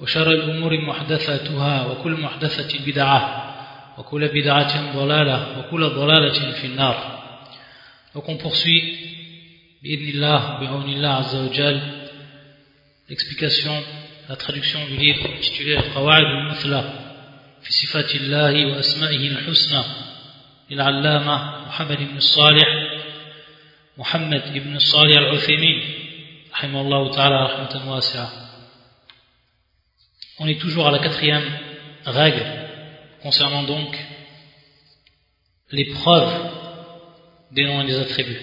وشر الأمور محدثاتها وكل محدثة بدعة وكل بدعة ضلالة وكل ضلالة في النار. Donc on poursuit بإذن بعون الله عز وجل l'explication, la traduction du livre intitulé القواعد المثلى في صفات الله وأسمائه الحسنى للعلامة محمد بن الصالح محمد بن الصالح العثيمين رحمه الله تعالى رحمة واسعة On est toujours à la quatrième règle concernant donc les preuves des noms et des attributs.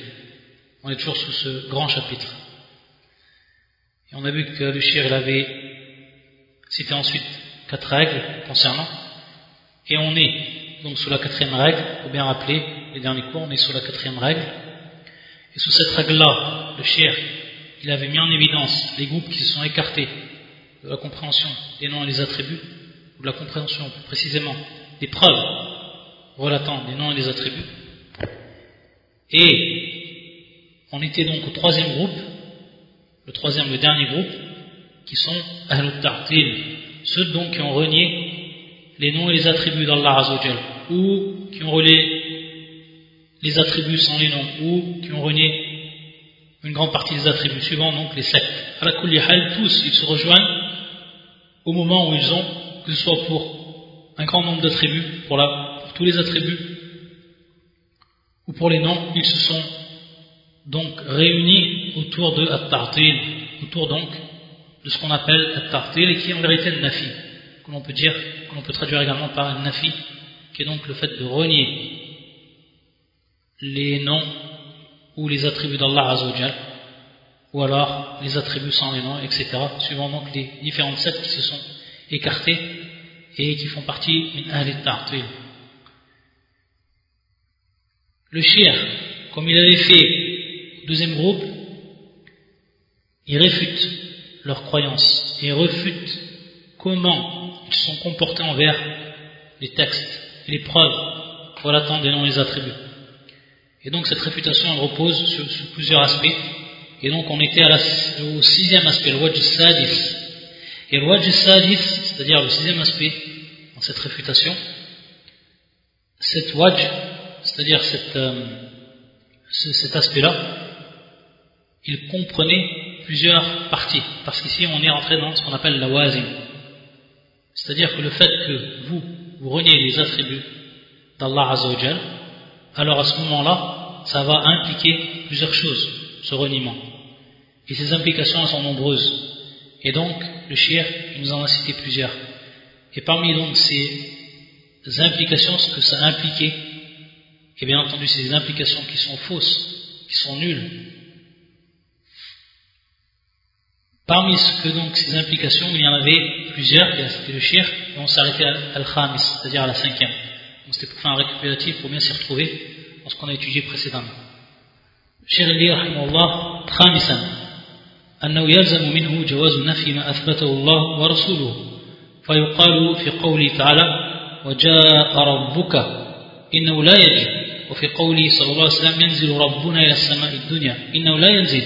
On est toujours sous ce grand chapitre. Et on a vu que le shir il avait cité ensuite quatre règles concernant. Et on est donc sous la quatrième règle, pour bien rappeler les derniers cours, on est sous la quatrième règle. Et sous cette règle-là, le shir, il avait mis en évidence les groupes qui se sont écartés de la compréhension des noms et des attributs, ou de la compréhension plus précisément des preuves relatant des noms et des attributs. Et on était donc au troisième groupe, le troisième, le dernier groupe, qui sont Ahlul Ta'til, ceux donc qui ont renié les noms et les attributs d'Allah Azzawajal, ou qui ont relié les attributs sans les noms, ou qui ont renié une grande partie des attributs, suivant donc les sectes. La tous, ils se rejoignent au moment où ils ont, que ce soit pour un grand nombre d'attributs, pour, pour tous les attributs, ou pour les noms, ils se sont donc réunis autour de At-Tartil, autour donc de ce qu'on appelle At-Tartil, et qui est en vérité le Nafi, que l'on peut dire, que l'on peut traduire également par Nafi, qui est donc le fait de renier les noms ou les attributs d'Allah Azzawajal, ou alors les attributs sans les noms, etc., suivant donc les différentes sectes qui se sont écartées et qui font partie d'une Ta'til. Le shir, comme il avait fait au deuxième groupe, il réfute leurs croyances et refute comment ils se sont comportés envers les textes, les preuves des noms et des attributs. Et donc cette réfutation repose sur, plusieurs aspects et donc on était au sixième aspect, le wajj. Et le wajj c'est-à-dire le sixième aspect dans cette réfutation, cette wajj, c'est-à-dire euh, cet aspect-là, il comprenait plusieurs parties. Parce qu'ici on est entré dans ce qu'on appelle la wazim. C'est-à-dire que le fait que vous, vous reniez les attributs d'Allah Azzawajal, alors à ce moment-là, ça va impliquer plusieurs choses, ce reniement. Et ces implications sont nombreuses. Et donc, le shir nous en a cité plusieurs. Et parmi donc ces implications, ce que ça a impliqué, et bien entendu ces implications qui sont fausses, qui sont nulles, parmi ce que donc ces implications, il y en avait plusieurs, c'était le shir, et on s'arrêtait à al-khamis, c'est-à-dire à la cinquième Donc c'était pour faire un récupératif, pour bien s'y retrouver dans ce qu'on a étudié précédemment. Shir dit, rahimahullah, khamisan, أنه يلزم منه جواز نفي ما أثبته الله ورسوله فيقال في قوله تعالى وجاء ربك إنه لا يجي وفي قوله صلى الله عليه وسلم ينزل ربنا إلى السماء الدنيا إنه لا ينزل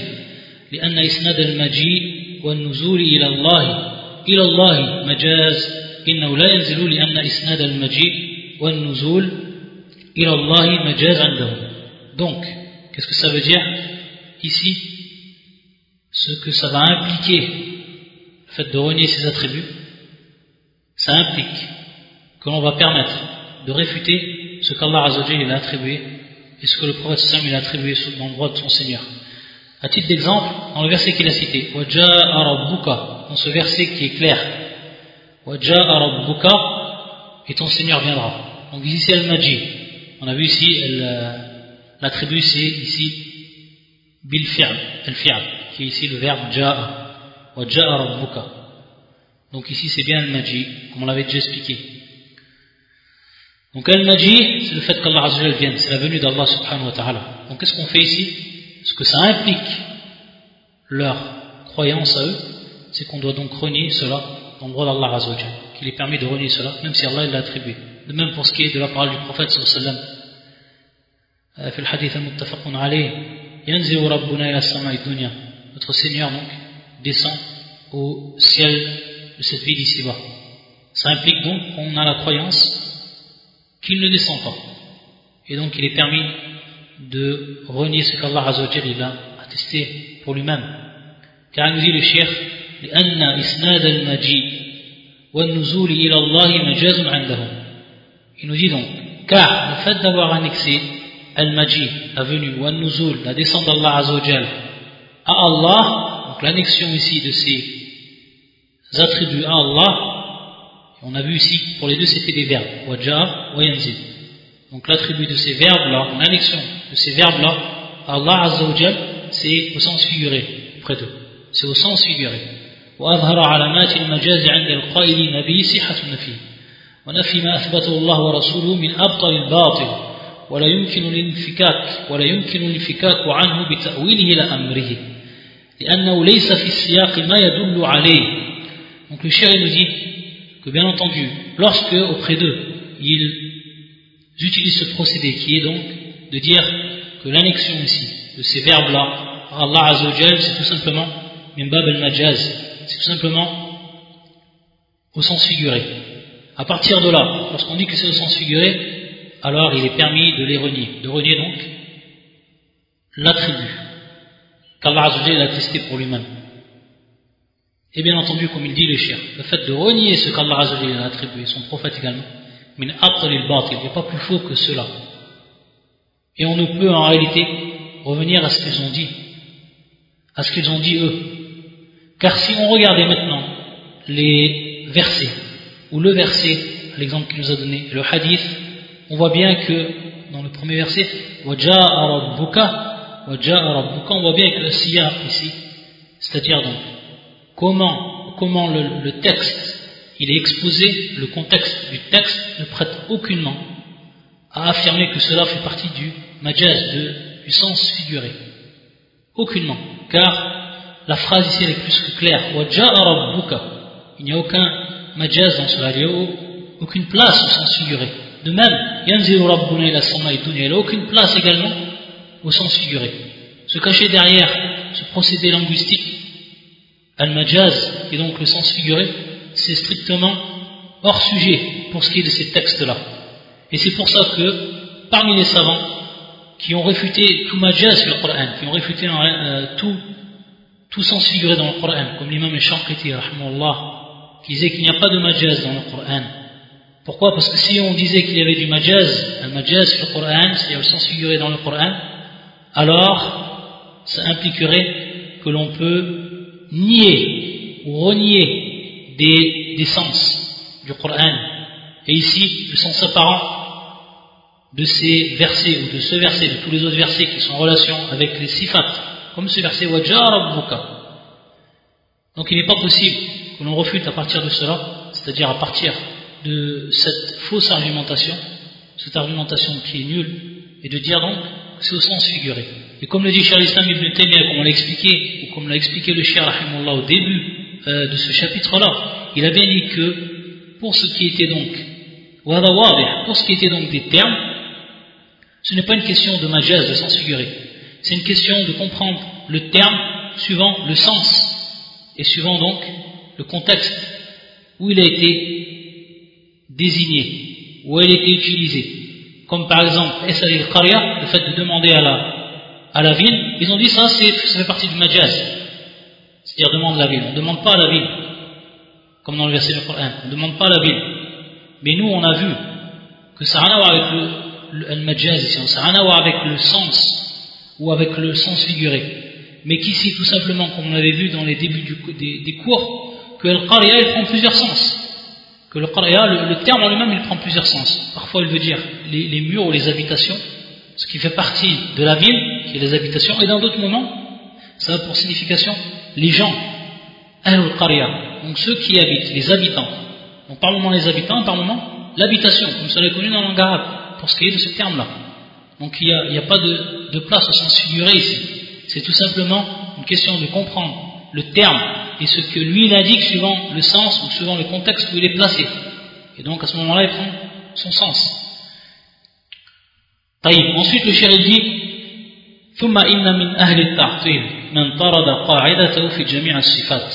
لأن إسناد المجيء والنزول إلى الله إلى الله مجاز إنه لا ينزل لأن إسناد المجيء والنزول إلى الله مجاز عنده donc qu'est-ce que ça veut dire ici ce que ça va impliquer, le fait de renier ses attributs, ça implique que l'on va permettre de réfuter ce qu'Allah a attribué et ce que le prophète Sam a attribué dans le droit de son Seigneur. À titre d'exemple, dans le verset qu'il a cité, dans ce verset qui est clair, et ton Seigneur viendra. Donc ici, Al-Majid, on a vu ici, l'attribut c'est ici, bil al-fi'al qui est ici le verbe ja'a, wa ja'a rabbuka. Donc ici c'est bien le maji, comme on l'avait déjà expliqué. Donc al-maji, c'est le fait qu'Allah Azzawajal vienne, c'est la venue d'Allah subhanahu wa ta'ala. Donc qu'est-ce qu'on fait ici? Ce que ça implique leur croyance à eux, c'est qu'on doit donc renier cela dans le droit d'Allah Azzawajal, qu'il est permis de renier cela, même si Allah l'a attribué. De même pour ce qui est de la parole du prophète sallallahu alayhi wa sallam. في الحديث المتفق عليه ينزل ربنا إلى السماء الدنيا notre Seigneur donc descend au ciel de cette vie d'ici-bas ça implique donc qu'on a la croyance qu'il ne descend pas et donc il est permis de renier ce qu'Allah il a attesté pour lui-même car il nous dit le shir لأن إسناد المجيء والنزول إلى الله مجاز عندهم il nous dit donc car le fait d'avoir annexé al-Maji, la venue, ou al-Nuzul, la descente d'Allah Azzawajal, à Allah, donc l'annexion ici de ces attributs à Allah, on a vu ici, pour les deux c'était des verbes, wajah, wayanzil. Donc l'attribut de ces verbes-là, l'annexion de ces verbes-là, à Allah Azzawajal, c'est au sens figuré, près d'eux. C'est au sens figuré. وأظهر علامات المجاز عند القائلين به صحة النفي ونفي ما أثبته الله ورسوله من أبطل الباطل ولا يمكن الانفكاك ولا يمكن الانفكاك عنه بتأويله لأمره لأنه ليس في السياق ما يدل عليه donc le cher nous dit que bien entendu lorsque auprès d'eux ils utilisent ce procédé qui est donc de dire que l'annexion ici de ces verbes là Allah Azzawajal c'est tout simplement min bab al-majaz c'est tout simplement au sens figuré à partir de là lorsqu'on dit que c'est au sens figuré alors il est permis de les renier, de renier donc l'attribut qu'Allah a attesté pour lui-même. Et bien entendu, comme il dit les chers, le fait de renier ce qu'Allah a attribué, son prophète également, mais il n'est pas plus faux que cela. Et on ne peut en réalité revenir à ce qu'ils ont dit, à ce qu'ils ont dit eux. Car si on regardait maintenant les versets, ou le verset, l'exemple qu'il nous a donné, le hadith, on voit bien que dans le premier verset, on voit bien que le siyah ici, c'est-à-dire donc comment, comment le, texte il est exposé, le contexte du texte ne prête aucunement à affirmer que cela fait partie du majaz, du sens figuré. Aucunement. Car la phrase ici est plus que claire. Il n'y a aucun majaz dans cela, il n'y a aucune place au sens figuré. De même, il n'a aucune place également au sens figuré. Se cacher derrière ce procédé linguistique, al-majaz, et donc le sens figuré, c'est strictement hors sujet pour ce qui est de ces textes-là. Et c'est pour ça que, parmi les savants qui ont réfuté tout majaz sur le qui ont réfuté euh, tout, tout sens figuré dans le Coran, comme l'imam al-Shanqiti, qui disait qu'il n'y a pas de majaz dans le Coran, pourquoi? Parce que si on disait qu'il y avait du majaz, un majaz sur le Coran, c'est-à-dire le sens figuré dans le Coran, alors ça impliquerait que l'on peut nier ou renier des, des sens du Coran. Et ici, le sens apparent de ces versets ou de ce verset, de tous les autres versets qui sont en relation avec les sifat, comme ce verset Donc il n'est pas possible que l'on refute à partir de cela, c'est-à-dire à partir de cette fausse argumentation, cette argumentation qui est nulle, et de dire donc que c'est au sens figuré. Et comme le dit Charles Islam Ibn Taymiyyah, comme on l'a expliqué, ou comme l'a expliqué le Cheikh au début euh, de ce chapitre-là, il a bien dit que pour ce qui était donc, pour ce qui était donc des termes, ce n'est pas une question de majaz, de sens figuré. C'est une question de comprendre le terme suivant le sens et suivant donc le contexte où il a été désignée, où elle était utilisée. Comme par exemple, le fait de demander à la, à la ville, ils ont dit ça, ça fait partie du majaz. C'est-à-dire demande la ville. On ne demande pas à la ville. Comme dans le verset du Coran. On ne demande pas à la ville. Mais nous, on a vu que ça n'a rien à voir avec le, le, majaz ici. Ça n'a rien à voir avec le sens ou avec le sens figuré. Mais qu'ici, tout simplement, comme on l'avait vu dans les débuts des, cours, que le qariya, prend plusieurs sens que le le, terme en lui-même, il prend plusieurs sens. Parfois, il veut dire les, murs ou les habitations, ce qui fait partie de la ville, qui est les habitations, et dans d'autres moments, ça a pour signification les gens, al qaria donc ceux qui habitent, les habitants. Donc par moment les habitants, par moment l'habitation, comme cela est connu dans langue arabe, pour ce qui est de ce terme-là. Donc il n'y a, pas de, de, place au sens figuré ici. C'est tout simplement une question de comprendre le terme et ce que lui il indique suivant le sens ou suivant le contexte où il est placé. Et donc à ce moment-là, il prend son sens. Ensuite, le chéri dit ثم إن من أهل التعطيل من طرد قاعدته في جميع الصفات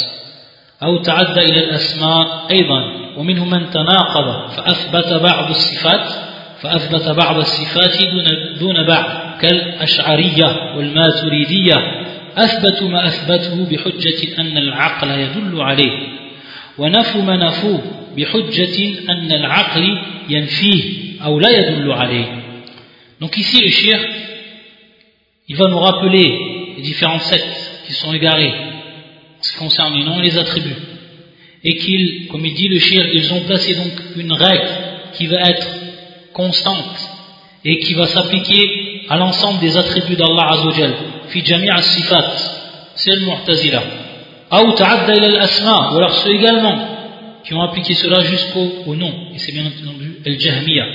أو تعدى إلى الأسماء أيضا ومنهم من تناقض فأثبت بعض الصفات فأثبت بعض الصفات دون, دون بعض كالأشعرية والماتريدية أثبتوا ما أثبته بحجة أن العقل يدل عليه ونفوا ما نفوه بحجة أن العقل ينفيه أو لا يدل عليه Donc ici le shir, il va nous rappeler les différentes sectes qui sont égarées en ce qui concerne les noms et les attributs. Et qu'ils, comme il dit le shir, ils ont placé donc une règle qui va être constante et qui va s'appliquer à l'ensemble des attributs d'Allah Azzawajal. Fi jami'a sifat, c'est le mu'tazila. Ou ta'adda ila al-asma, ou alors ceux également qui ont appliqué cela jusqu'au nom. Et c'est bien entendu al-jahmiya.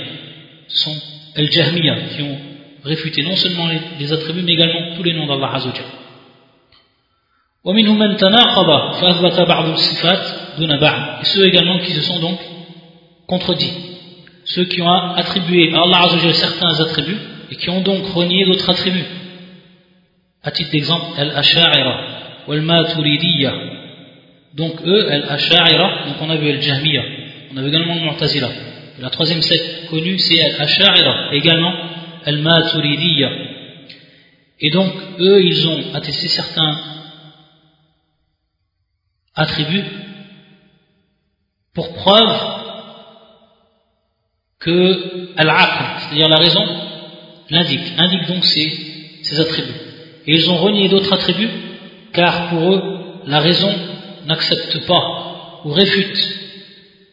Ce sont al-jahmiya qui ont réfuté non seulement les, les, attributs mais également tous les noms d'Allah Azzawajal. ومنهم من تناقض فأثبت بعض الصفات دون بعض. Et ceux également qui se sont donc contredits ceux qui ont attribué à Allah Azzawajal certains attributs et qui ont donc renié d'autres attributs. À titre d'exemple, Al-Asha'ira ou Al-Maturidiyya. Donc eux, Al-Asha'ira, donc on a vu Al-Jahmiya, on a vu également Al-Mu'tazila. La troisième secte connue, c'est Al-Asha'ira, également Al-Maturidiyya. Et donc, eux, ils ont attesté certains attributs pour preuve que Al-Aql, c'est-à-dire la raison, l'indique, indique donc ses, attributs. Et ils ont renié d'autres attributs, car pour eux, la raison n'accepte pas, ou réfute,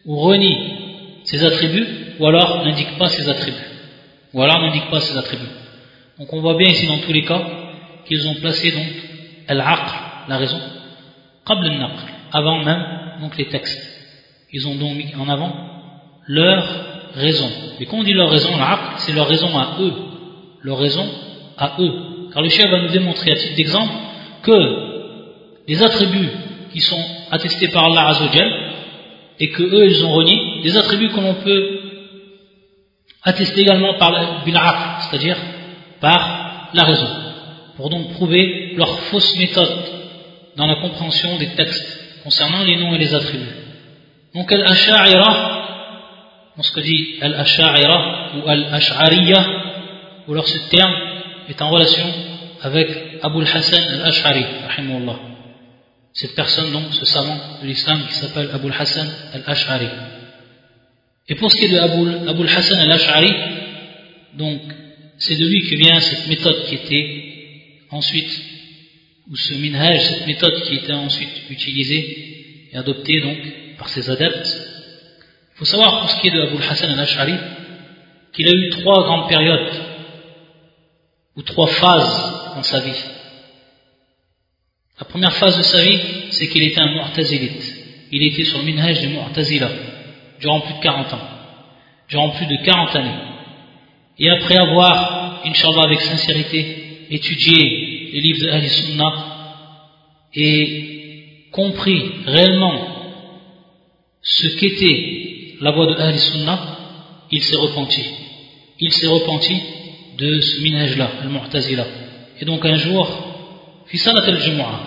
ou renie ses attributs, ou alors n'indique pas ses attributs. Ou alors n'indique pas ses attributs. Donc on voit bien ici dans tous les cas qu'ils ont placé donc Al-Aql, la raison, avant même donc les textes. Ils ont donc mis en avant leur raison. Et quand on dit leur raison, c'est leur raison à eux. Leur raison à eux. Car le chef va nous démontrer à titre d'exemple que les attributs qui sont attestés par Allah Azzawajal et que eux ils ont renié, des attributs que l'on peut attester également par bil'aql, c'est-à-dire par la raison, pour donc prouver leur fausse méthode dans la compréhension des textes concernant les noms et les attributs. Donc al-asha'ira on ce que dit Al-Ash'a'ira ou Al-Ash'ariya, ou alors ce terme est en relation avec Abu al-Hassan al-Ash'ari, Cette personne, donc, ce savant de l'islam qui s'appelle Abu al-Hassan al-Ash'ari. Et pour ce qui est de Abu, Abu al-Hassan al-Ash'ari, donc, c'est de lui que vient cette méthode qui était ensuite, ou ce minhaj, cette méthode qui était ensuite utilisée et adoptée donc par ses adeptes, il faut savoir pour ce qui est de Abu Hassan al-Ash'ari qu'il a eu trois grandes périodes ou trois phases dans sa vie. La première phase de sa vie, c'est qu'il était un mu'tazilite. Il était sur le minhaj de mu'tazila durant plus de 40 ans. Durant plus de 40 années. Et après avoir, inshallah avec sincérité, étudié les livres de Ahl Sunnah et compris réellement ce qu'était la voix de Ahl Sunnah, il s'est repenti. Il s'est repenti de ce minhaj-là, al-Mu'tazila. Et donc un jour, fi salat al-Jumu'ah,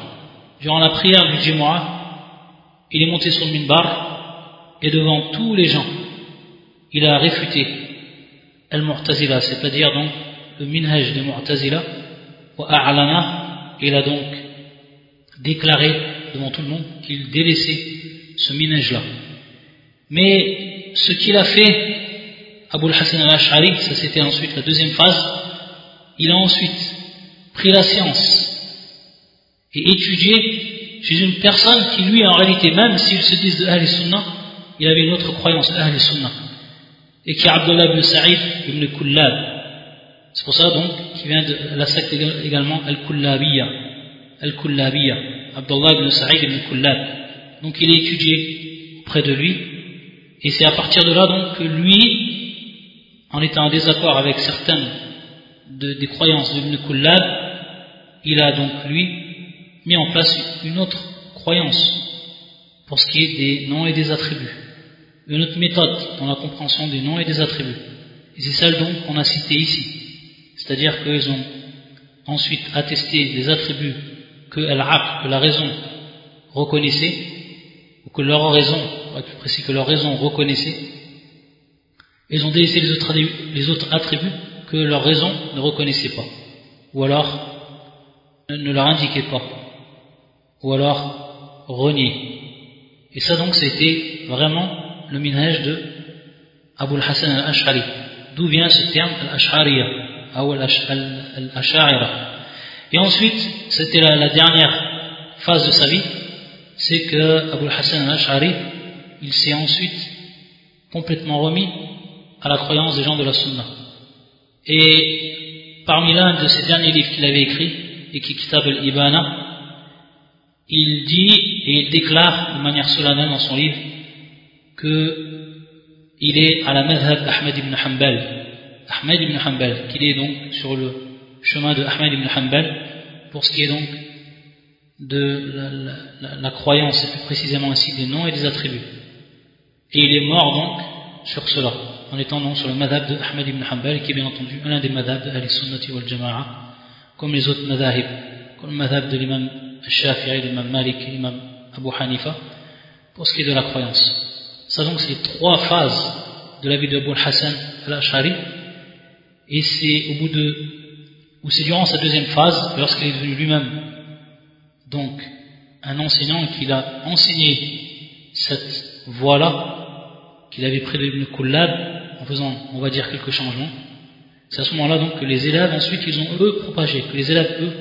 durant la prière du Jumu'ah, il est monté sur le minbar et devant tous les gens, il a réfuté al-Mu'tazila, c'est-à-dire donc le minhaj de Mu'tazila, wa a'lana, il a donc déclaré devant tout le monde qu'il délaissait ce minhaj-là. Mais ce qu'il a fait, Abu Hassan al-Ash'ari, ça c'était ensuite la deuxième phase, il a ensuite pris la science et étudié chez une personne qui lui en réalité, même s'il se dit de Ahl Sunnah, il avait une autre croyance, Ahl Sunnah, et qui est Abdullah ibn Sa'id ibn Kullab. C'est pour ça donc qu'il vient de la secte également Al-Kullabiyya. Al-Kullabiyya. Abdullah ibn Sa'id ibn Kullab. Donc il est étudié près de lui Et c'est à partir de là donc que lui, en étant en désaccord avec certaines des croyances de Ibn il a donc lui mis en place une autre croyance pour ce qui est des noms et des attributs. Une autre méthode dans la compréhension des noms et des attributs. Et c'est celle donc qu'on a citée ici. C'est-à-dire qu'ils ont ensuite attesté des attributs que, que la raison reconnaissait, ou que leur raison, pour plus précis, que leur raison reconnaissait, ils ont délaissé les autres, attributs que leur raison ne reconnaissait pas, ou alors ne leur indiquait pas, ou alors reniait. Et ça donc c'était vraiment le minhaj de Abu al-Hassan al-Ash'ari. D'où vient ce terme al-Ash'ariya, ou al-Ash'arira. Et ensuite, c'était la, dernière phase de sa vie, c'est que Abu al-Hassan al-Ash'ari, il s'est ensuite complètement remis à la croyance des gens de la Sunna. Et parmi l'un de ces derniers livres qu'il avait écrit, et qui Kitab al-Ibana, il dit et il déclare de manière solennelle dans son livre qu'il est à la madhab d'Ahmed ibn Hanbal, Ahmed ibn Hanbal, qu'il est donc sur le chemin de Ahmed ibn Hanbal pour ce qui est donc de la, croyance, et plus précisément ainsi des noms et des attributs. Et il est mort donc sur cela, en étant donc sur le madhab de Ahmed ibn Hanbal, qui est bien entendu l'un des madhabs de Sunnati wal Jama'a, comme les autres madhabs, comme le madhab de l'imam Shafi'i, l'imam Malik l'imam Abu Hanifa, pour ce qui est de la croyance. Ça donc c'est trois phases de la vie de Abu Hassan al-Ash'ari, et c'est au bout de, ou c'est durant sa deuxième phase, lorsqu'il est devenu lui-même, donc, un enseignant qui a enseigné cette voie-là, qu'il avait pris de Ibn Kullab, en faisant, on va dire, quelques changements, c'est à ce moment-là donc que les élèves ensuite ils ont eux propagé, que les élèves eux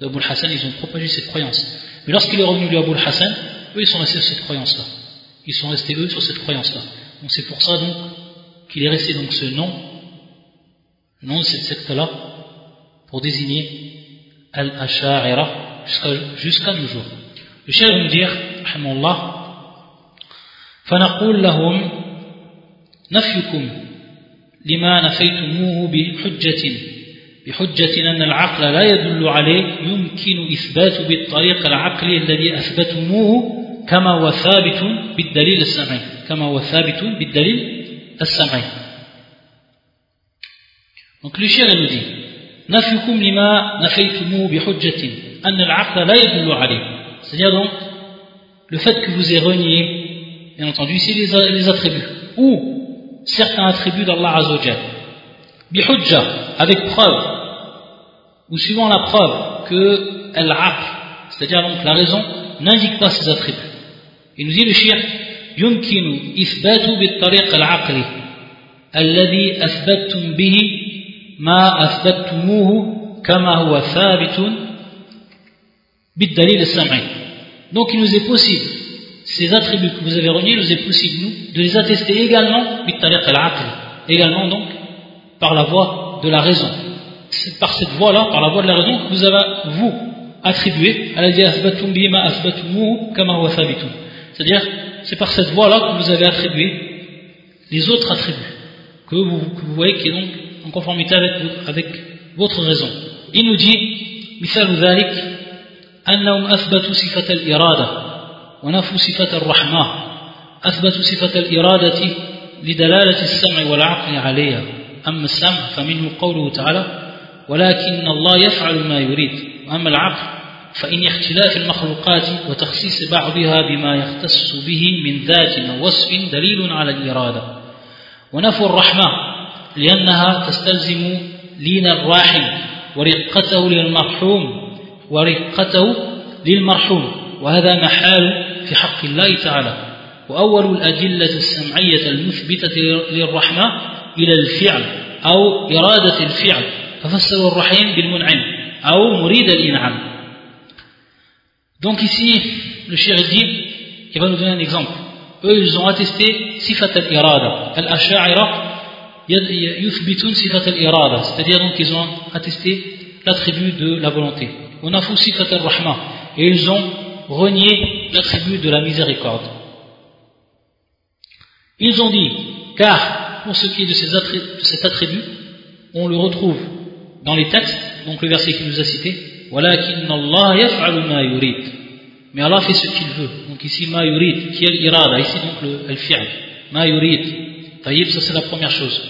d'Abu Hassan ils ont propagé cette croyance. Mais lorsqu'il est revenu lui Abu Hassan, eux ils sont restés sur cette croyance-là. Ils sont restés eux sur cette croyance-là. Donc c'est pour ça donc qu'il est resté donc ce nom, le nom de cette secte-là, pour désigner Al-Asha'ira jusqu'à nos jours. Le chef va nous dire, Allah, فنقول لهم نفيكم لما نفيتموه بحجة بحجة أن العقل لا يدل عليه يمكن إثبات بالطريق العقلي الذي أثبتموه كما هو ثابت بالدليل السمعي كما هو ثابت بالدليل السمعي. Donc le chien nous dit نفيكم لما نفيتموه بحجة أن العقل لا يدل عليه. C'est-à-dire donc le fait que vous ayez renié bien entendu ici les, les attributs. Ou certains attributs d'Allah Azzawajal. Bihujja, avec preuve, ou suivant la preuve que al-aql, c'est-à-dire donc la raison, n'indique pas ces attributs. Il nous dit le shir, يمكن إثبات بالطريق العقلي الذي أثبتتم به ما أثبتموه كما هو ثابت بالدليل السمعي. Donc il nous est possible ces attributs que vous avez reniés, il nous est possible, nous, de les attester également, également donc, par la voie de la raison. C'est par cette voie-là, par la voie de la raison, que vous avez, vous, attribué, c'est-à-dire, c'est par cette voie-là que vous avez attribué les autres attributs, que vous, que vous voyez qui est donc en conformité avec, avec votre raison. Il nous dit, مثال ذلك أنهم أثبتوا صفة الإرادة ونفوا صفة الرحمة أثبتوا صفة الإرادة لدلالة السمع والعقل عليها. أما السمع فمنه قوله تعالى ولكن الله يفعل ما يريد. وأما العقل فإن اختلاف المخلوقات وتخصيص بعضها بما يختص به من ذات أو وصف دليل على الإرادة. ونفوا الرحمة لأنها تستلزم لين الراحم ورقته للمرحوم ورقته للمرحوم. وهذا محال حق الله تعالى وأول الأدلة السمعية المثبتة للرحمة إلى الفعل أو إرادة الفعل ففسروا الرحيم بالمنعم أو مريد الإنعام Donc ici, le shir dit, il va nous donner un exemple. Eux, ils ont attesté sifat al-irada. Al-asha'ira, yuthbitun sifat al-irada. C'est-à-dire donc ils ont attesté l'attribut de la volonté. On a sifat al-rahma. Et ils ont renier l'attribut de la miséricorde. Ils ont dit, car pour ce qui est de, cet attribut, on le retrouve dans les textes, donc le verset qui nous a cité, mais Allah fait ce qu'il veut. Donc ici, ma yurid, qui est l'irada, ici donc le, le fi'l, ma yurid. Taïb, ça c'est la première chose.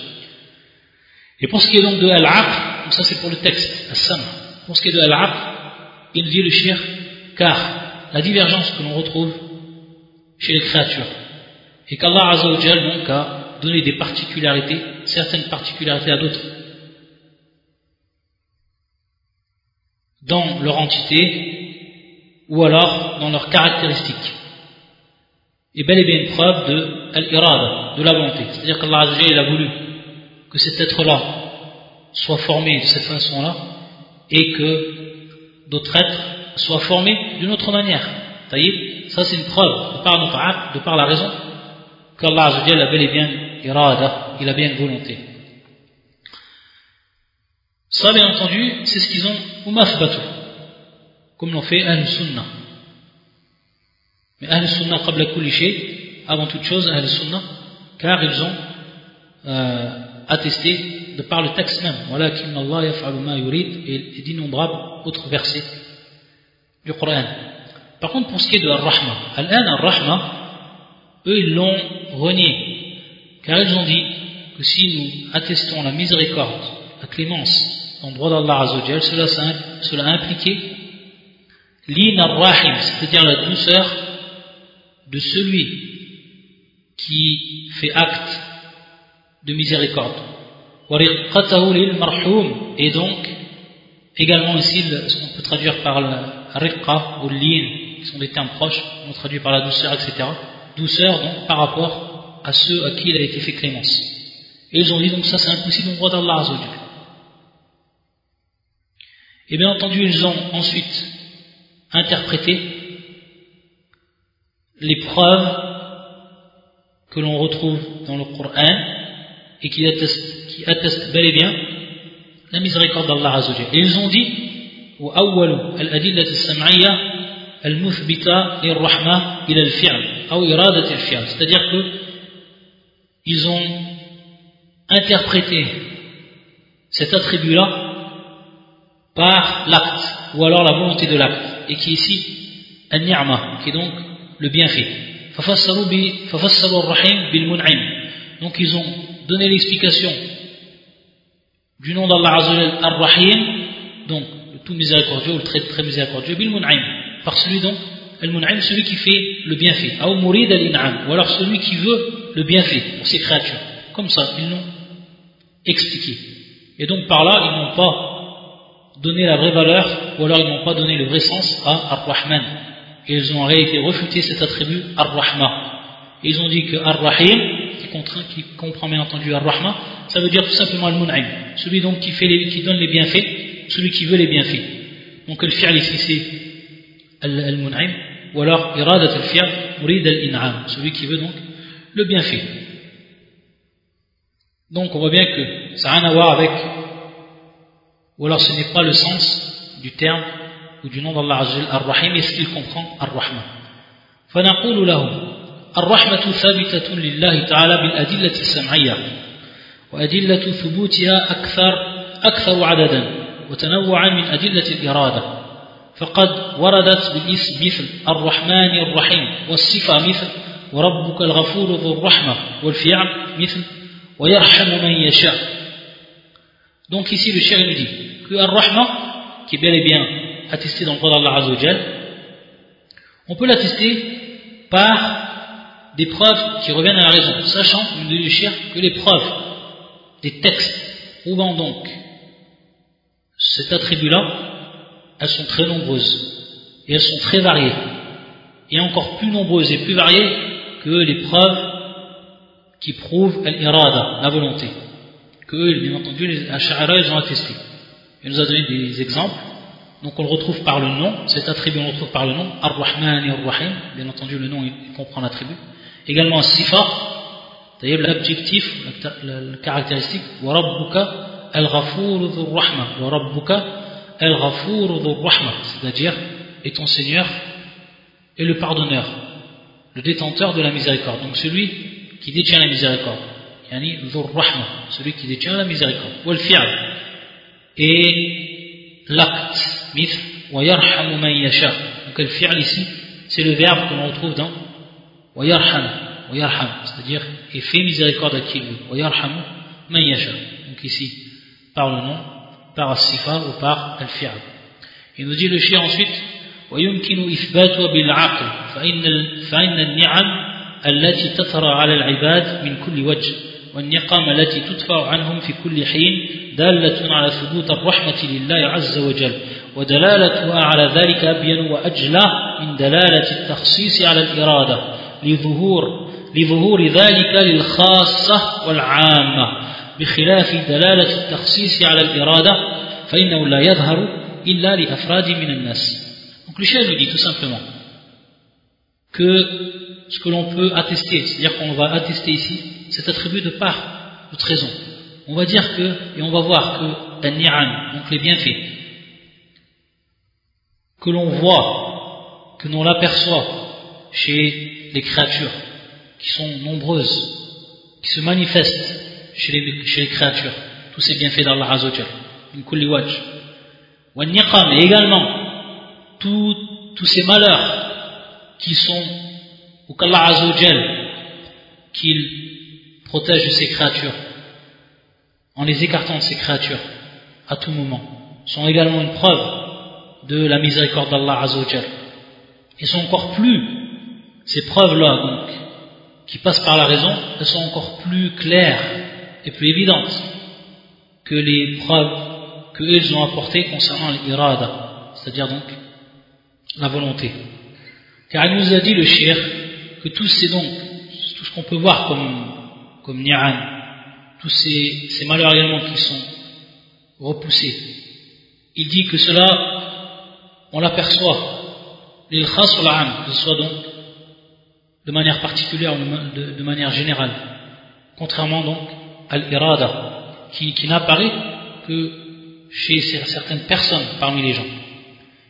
Et pour ce qui est donc de al-aql, ça c'est pour le texte, as Pour ce qui est de al-aql, il dit le shir, car la divergence que l'on retrouve chez les créatures, et qu'Allah Azzawajal donc a donné des particularités, certaines particularités à d'autres, dans leur entité ou alors dans leurs caractéristiques. Et bel et bien une preuve de al-irada, de la volonté. C'est-à-dire qu'Allah a voulu que cet être-là soit formé de cette façon-là et que d'autres êtres soient formés d'une autre manière. Ça c'est une preuve de par, de par la raison qu'Allah a bel et bien irada, il a bien volonté. Ça, bien entendu, c'est ce qu'ils ont umafbatu, comme l'ont fait Ahl Sunnah. Mais Ahl Sunnah, qabla kulli avant toute chose, Ahl Sunnah, car ils ont euh, attesté de par le texte même, voilà Allah yaf'alu ma yurid, et d'innombrables autres versets du Coran. Par contre, pour ce qui est de Ar-Rahma, Al-An Ar-Rahma, eux ils l'ont renié, car ils ont dit que si nous attestons la miséricorde, la clémence, en droit d'Allah Azzawajal, cela, cela a impliqué c'est-à-dire la douceur de celui qui fait acte de miséricorde. Et donc, également ici, ce qu'on peut traduire par riqqa ou l'in, qui sont des termes proches, on traduit par la douceur, etc. Douceur donc par rapport à ceux à qui il a été fait clémence. Et ils ont dit donc ça c'est impossible au droit d'Allah Azzawajal. Et bien entendu, ils ont ensuite interprété les preuves que l'on retrouve dans le Coran et qui attestent, bel et bien la miséricorde d'Allah Azzawajal. Et ils ont dit c'est-à-dire que ils ont interprété cet attribut là par l'acte, ou alors la volonté de l'acte, et qui est ici al-ni'ma, qui est donc le bienfait. Donc ils ont donné l'explication du nom d'Allah ar-Rahim, donc tout miséricordieux ou le très, très miséricordieux, bil par celui donc, al-mun'im, celui qui fait le bienfait, ou alors celui qui veut le bienfait pour ses créatures. Comme ça, ils l'ont expliqué. Et donc par là, ils n'ont pas donné la vraie valeur, ou alors ils n'ont pas donné le vrai sens à Ar-Rahman. Et ils ont en réalité refuté cet attribut Ar-Rahma. Ils ont dit que Ar-Rahim, qui, comprend bien entendu Ar-Rahma, ça veut dire tout simplement Al-Mun'im, celui donc qui, fait qui donne les bienfaits, celui qui veut les bienfaits. Donc le fi'al ici c'est Al-Mun'im, ou alors Iradat al-Fi'al, Murid al-In'am, celui qui veut donc le bienfait. Donc on voit bien que ça n'a rien à voir avec ou alors ce n'est pas le sens du terme ou du nom d'Allah Azzawajal Ar-Rahim, est-ce qu'il comprend Ar-Rahman فنقول له الرحمة ثابتة لله تعالى بالأدلة السمعية وأدلة ثبوتها أكثر أكثر عددا وتنوعا من أدلة الإرادة فقد وردت بالاسم مثل الرحمن الرحيم والصفة مثل وربك الغفور ذو الرحمة والفعل مثل ويرحم من يشاء Donc ici le cher nous dit que Ar-Rahman, qui est bel et bien attesté dans le droit d'Allah Azzawajal, on peut l'attester par des preuves qui reviennent à la raison, sachant, nous dit le cher, que les preuves des textes prouvant donc cet attribut-là, elles sont très nombreuses et elles sont très variées, et encore plus nombreuses et plus variées que les preuves qui prouvent l'irada, la volonté que, bien entendu, les Ash'ara, ils ont attesté. Il nous a donné des exemples. Donc on le retrouve par le nom, cet attribut on le retrouve par le nom, Ar-Rahman et Ar-Rahim, bien entendu le nom il comprend l'attribut. Également Sifa, c'est-à-dire l'adjectif, la, caractéristique, Wa Rabbuka al-Ghafur rahma Wa Rabbuka al-Ghafur rahma c'est-à-dire, et ton Seigneur est le pardonneur, le détenteur de la miséricorde. Donc celui qui détient la miséricorde. Yani rahma, celui qui détient la miséricorde. Wal fi'l. Et l'acte, mithl, wa yarhamu man yasha. Donc le fi'l ici, c'est le verbe que l'on retrouve dans wa yarham, c'est-à-dire et fait miséricorde à qui veut. Wa yarhamu man yasha. Donc ici, par le nom, par as-sifa ou par le fi'l. Il nous dit le chien ensuite ويمكن إثباتها بالعقل فإن, فإن النعم التي تطرى على العباد من كل وجه والنقم التي تدفع عنهم في كل حين دالة على ثبوت الرحمة لله عز وجل ودلالتها على ذلك أبين وأجلى من دلالة التخصيص على الإرادة لظهور لظهور ذلك للخاصة والعامة بخلاف دلالة التخصيص على الإرادة فإنه لا يظهر إلا لأفراد من الناس Donc le chef nous dit tout simplement que ce que l'on peut attester, c'est-à-dire qu'on va attester ici, cet attribut de part, de raison. On va dire que, et on va voir que la donc les bienfaits, que l'on voit, que l'on l'aperçoit chez les créatures, qui sont nombreuses, qui se manifestent chez les, créatures, tous ces bienfaits d'Allah Azzawajal, une kulli wajh. Et également, tous ces malheurs qui sont, ou qu'Allah Azzawajal, qu'il protège ses créatures, en les écartant de ces créatures à tout moment, sont également une preuve de la miséricorde d'Allah Azzawajal. Et sont encore plus, ces preuves-là, donc, qui passent par la raison, elles sont encore plus claires et plus évidentes que les preuves qu'eux ont apportées concernant l'irada, c'est-à-dire donc la volonté. Car il nous a dit le shir que tout, donc, tout ce qu'on peut voir comme, comme ni'an, tous ces, ces malheurs qui sont repoussés, il dit que cela, on l'aperçoit, les khas ou que ce soit donc de manière particulière ou de manière générale, contrairement donc à l'irada, qui, qui n'apparaît que chez certaines personnes parmi les gens.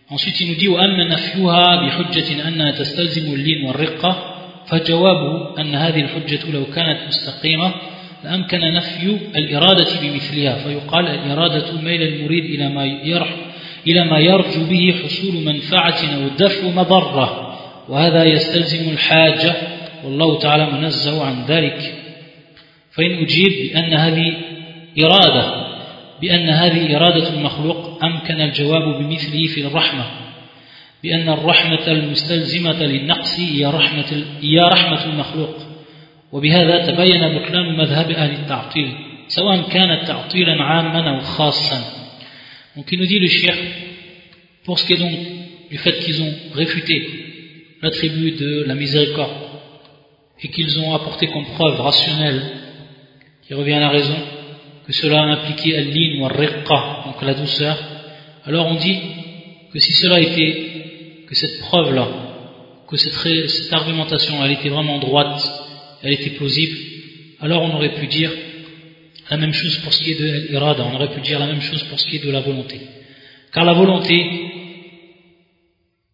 Ensuite, il nous dit وأما نفيها بحجة أنها تستلزم اللين والرقة فجوابه أن هذه الحجة لو كانت مستقيمة لأمكن نفي الإرادة بمثلها فيقال الإرادة ميل المريد إلى ما إلى ما يرجو به حصول منفعة أو دفع مضرة وهذا يستلزم الحاجة والله تعالى منزه عن ذلك فإن أجيب بأن هذه إرادة بأن هذه إرادة المخلوق أمكن الجواب بمثله في الرحمة؟ بأن الرحمة المستلزمة للنقص هي رحمة, هي رحمة المخلوق. وبهذا تبين بطلان مذهب أهل التعطيل سواء كان تعطيلا عاما أو خاصا. dit le shir, pour ce qui est donc du fait qu'ils ont réfuté l'attribut de la miséricorde et qu'ils ont apporté comme preuve rationnelle qui revient à la raison, que cela impliquait al-lin ou al-riqqa, donc la douceur, alors on dit que si cela était, que cette preuve-là, que cette, argumentation, elle était vraiment droite, elle était plausible, alors on aurait pu dire la même chose pour ce qui est de l'irada, on aurait pu dire la même chose pour ce qui est de la volonté. Car la volonté,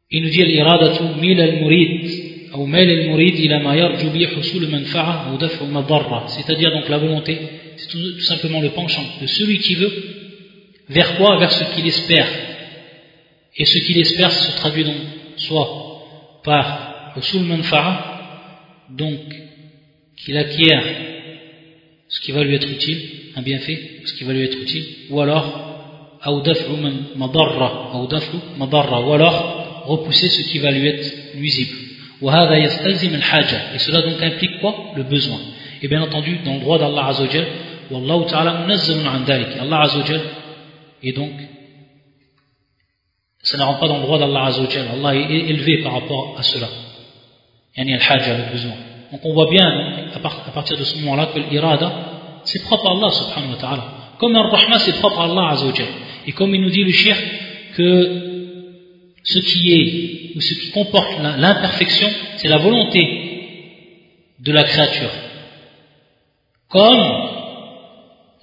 il nous dit l'irada mil al-murid, al-murid ila ma yarju bi husul manfa'a ou daf'u madarra, c'est-à-dire donc la volonté, c'est tout, simplement le penchant de celui qui veut, vers quoi Vers ce qu'il espère. Et ce qu'il espère se traduit donc soit par usul manfa'a, donc qu'il acquiert ce qui va lui être utile, un bienfait, ce qui va lui être utile, ou alors madarra, ou alors repousser ce qui va lui être nuisible. Et cela donc implique quoi? Le besoin. Et bien entendu, dans le droit d'Allah Azzawajal, Wallahu ta'ala. Allah Azzawajal donc ça ne rentre pas dans le droit d'Allah Azzawajal. Allah est élevé par rapport à cela. Yani al-haja, le besoin. Donc on voit bien à partir de ce moment-là que l'irada c'est propre à Allah subhanahu wa ta'ala. Comme al-rahma c'est propre à Allah Azzawajal. Et comme il nous dit le shir que ce qui est ou ce qui comporte l'imperfection, c'est la volonté de la créature. Comme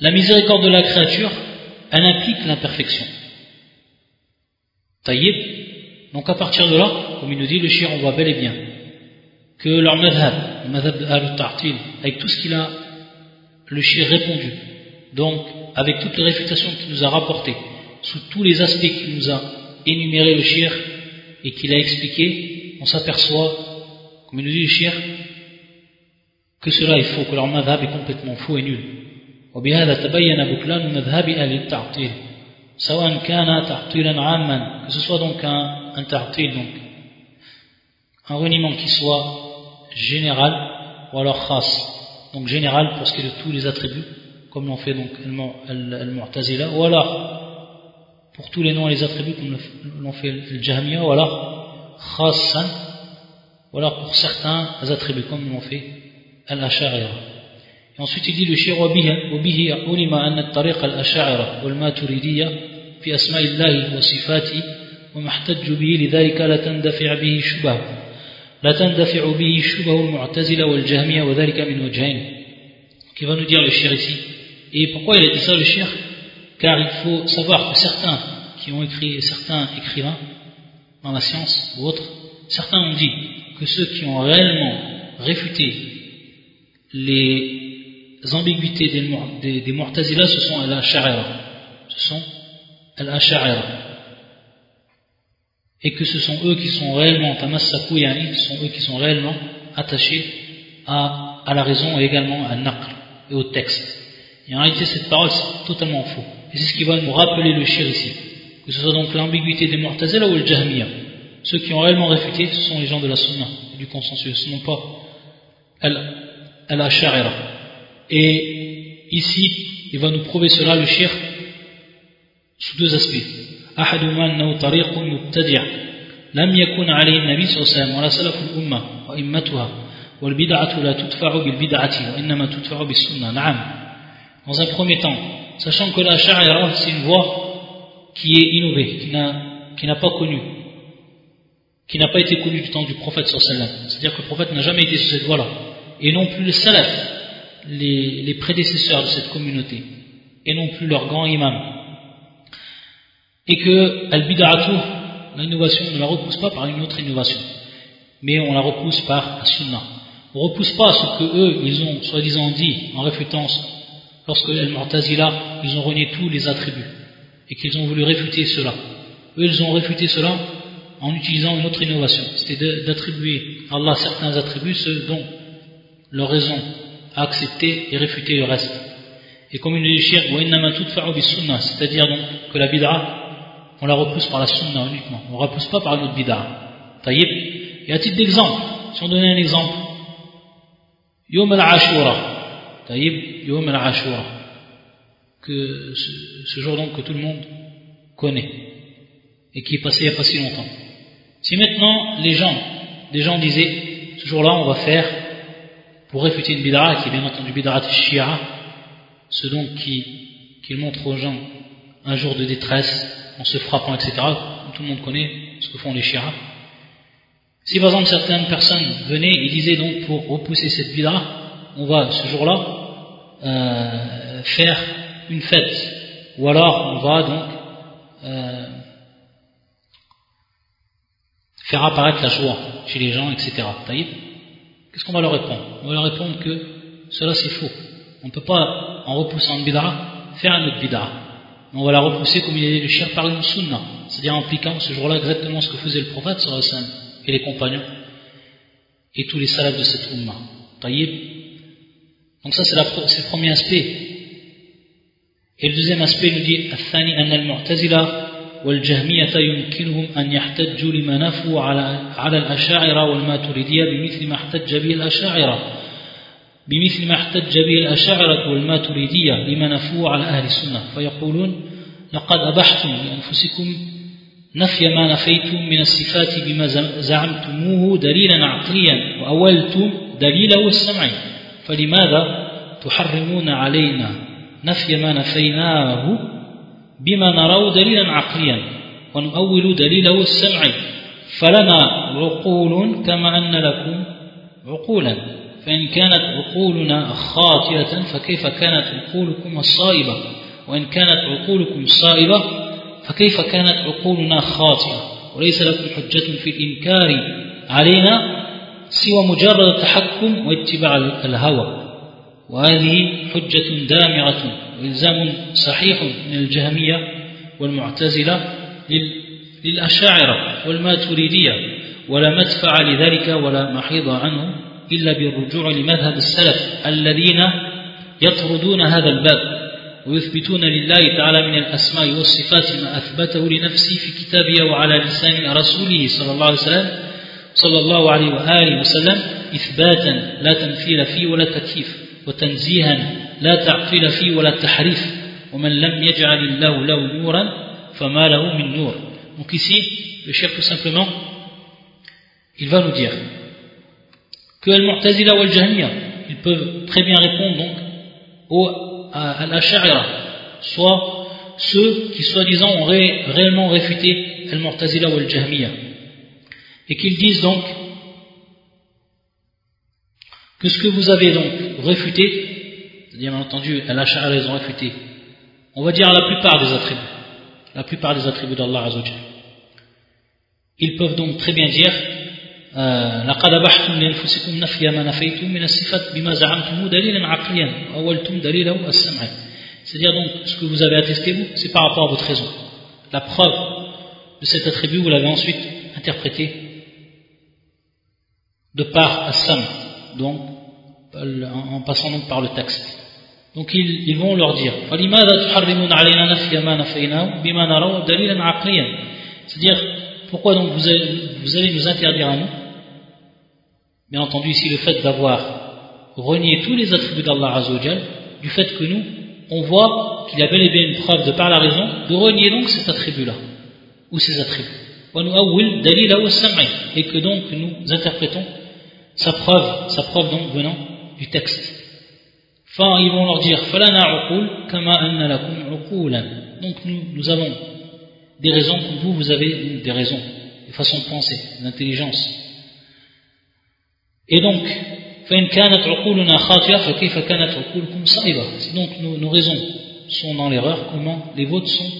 la miséricorde de la créature, elle implique l'imperfection. Taïb. Donc à partir de là, comme il nous dit, le chien, on voit bel et bien que leur madhab, le madhab al-ta'til, avec tout ce qu'il a, le shir répondu, donc avec toutes les réfutations qu'il nous a rapportées, sous tous les aspects qu'il nous a énuméré le shir et qu'il a expliqué, on s'aperçoit, comme il nous dit le shir, que cela est faux, que leur madhab est complètement faux et nul. وبهذا تبين بطلان مذهب أهل التعطيل سواء كان تعطيلا عاما que ce soit donc un, un ta'til donc un reniement qui soit général ou alors khas donc général pour ce qui est de tous les attributs comme l'ont fait donc al-mu'tazila ou alors pour tous les noms et les attributs comme l'ont fait le jahmiya ou alors khassan ou alors pour certains attributs comme l'ont fait al-ash'ariyah et ensuite il dit le shir وبه علم أن الطريق الأشاعرة والماتريدية في أسماء الله وصفاته وما احتج به لذلك لا تندفع به شبه لا تندفع به شبه المعتزلة والجهمية وذلك من وجهين qui va nous dire le shir ici et pourquoi il a dit ça le shir Car il faut savoir que certains qui ont écrit certains écrivains dans la science ou autres certains ont dit que ceux qui ont réellement réfuté les ambiguïtés des, des, Mu'tazila, ce sont al-Ash'ara. Ce sont al-Ash'ara. Et que ce sont eux qui sont réellement, tamassaku yani, ce sont eux qui sont réellement attachés à, à la raison et également à naql et au texte. Et en réalité, cette parole, c'est totalement faux. Et c'est ce qui va nous rappeler le shir ici. Que ce soit donc l'ambiguïté des Mu'tazila ou le Jahmiya. Ceux qui ont réellement réfuté, ce sont les gens de la Sunna, du consensus, ce non pas al-Ash'ara. Et ici, il va nous prouver cela, le shir, sous deux aspects. أحدهما أنه طريق مبتدع لم يكن عليه النبي صلى الله عليه وسلم ولا سلف الأمة وإمتها والبدعة لا تدفع بالبدعة وإنما تدفع بالسنة نعم Dans un premier temps, sachant que la sha'ira, c'est une voie qui est innovée, qui n'a pas connu, qui n'a pas été connue du temps du prophète sallallahu C'est-à-dire que le prophète n'a jamais été sur cette voie-là. Et non plus le salaf, les, les, prédécesseurs de cette communauté et non plus leur grand imam. Et que al-bid'atu, l'innovation, ne la repousse pas par une autre innovation, mais on la repousse par la sunna. On ne repousse pas ce que eux, ils ont soi-disant dit en réfutant, lorsque al-Mu'tazila, ils ont renié tous les attributs et qu'ils ont voulu réfuter cela. Eux, ils ont réfuté cela en utilisant une autre innovation, c'était d'attribuer à Allah certains attributs, ceux dont leur raison accepter et réfuter le reste. Et comme il dit le c'est-à-dire donc que la bid'a, on la repousse par la sunna uniquement, on ne repousse pas par une autre bid'a. Et à titre d'exemple, si on donnait un exemple, Yom al-Ashura, Taïb, Yom al-Ashura, que ce, ce, jour donc que tout le monde connaît et qui est passé il n'y a pas si longtemps. Si maintenant les gens, des gens disaient, ce jour-là on va faire pour réfuter une bid'a qui est bien entendu bid'a shia, ce donc qui, qui montre aux gens un jour de détresse en se frappant, etc. Tout le monde connaît ce que font les shia. Si par exemple certaines personnes venaient et disaient donc pour repousser cette bid'a, on va ce jour-là euh, faire une fête, ou alors on va donc euh, faire apparaître la joie chez les gens, etc. Qu'est-ce qu'on va leur répondre? On va leur répondre que cela c'est faux. On ne peut pas, en repoussant une bid'a, faire un autre bid'a. On va la repousser comme il est le cher par une sunna, c'est-à-dire en appliquant ce jour-là exactement ce que faisait le prophète et les compagnons et tous les salafs de cette umma. Taïb. Donc ça c'est le premier aspect. Et le deuxième aspect nous dit الثاني أن المعتزلة والجهمية يمكنهم أن يحتجوا لما نفوا على على الأشاعرة والماتريدية بمثل ما احتج به الأشاعرة بمثل ما احتج به الأشاعرة والماتريدية لما نفوا على أهل السنة فيقولون لقد أبحتم لأنفسكم نفي ما نفيتم من الصفات بما زعمتموه دليلا عقليا وأولتم دليله السمعي فلماذا تحرمون علينا نفي ما نفيناه بما نراه دليلا عقليا ونؤول دليله السمعي فلنا عقول كما أن لكم عقولا. فإن كانت عقولنا خاطئة فكيف كانت عقولكم الصائبة وإن كانت عقولكم صائبة فكيف كانت عقولنا خاطئة؟ وليس لكم حجة في الإنكار علينا سوى مجرد التحكم واتباع الهوى. وهذه حجة دامغة وإلزام صحيح من الجهمية والمعتزلة للأشاعرة والماتريدية. ولا مدفع لذلك ولا محيض عنه إلا بالرجوع لمذهب السلف الذين يطردون هذا الباب ويثبتون لله تعالى من الأسماء والصفات ما أثبته لنفسه في كتابه وعلى لسان رسوله صلى الله عليه وسلم. صلى الله عليه وآله وسلم إثباتا لا تمثيل فيه ولا تكييف وتنزيها لا تعطيل فيه ولا تحريف ومن لم يجعل الله له نورا فما له من نور Donc ici, le chef tout simplement, il va nous dire que Al-Mu'tazila ou Al-Jahmiya, ils peuvent très bien répondre donc au, à, à l'Ash'ira, soit ceux qui soi-disant ont ré, réellement réfuté Al-Mu'tazila ou Al-Jahmiya. Et qu'ils disent donc que ce que vous avez donc réfuté, c'est-à-dire bien entendu, Al-Ash'ira ils ont réfuté, on va dire la plupart des attributs, la plupart des attributs d'Allah Azzawajal. Ils peuvent donc très bien dire لقد بحثتم لأنفسكم نفي ما نفيتم من الصفات بما زعمتم دليلا عقليا أولتم دليله السمع c'est-à-dire donc ce que vous avez attesté vous c'est par rapport à votre raison la preuve de cet attribut vous l'avez ensuite interprété de par Assam donc en passant donc par le texte donc ils, vont leur dire c'est-à-dire pourquoi donc vous allez, vous allez nous interdire à nous? Bien entendu, ici, le fait d'avoir renié tous les attributs d'Allah Azzawajal, du fait que nous, on voit qu'il y a bel et bien une preuve de par la raison, de renier donc cet attribut-là, ou ces attributs. Et que donc nous interprétons sa preuve, sa preuve donc venant du texte. Enfin, ils vont leur dire, donc nous, nous avons des raisons comme vous, vous avez des raisons, des façons de penser, d'intelligence. Et donc, si donc nos, nos raisons sont dans l'erreur, comment les vôtres sont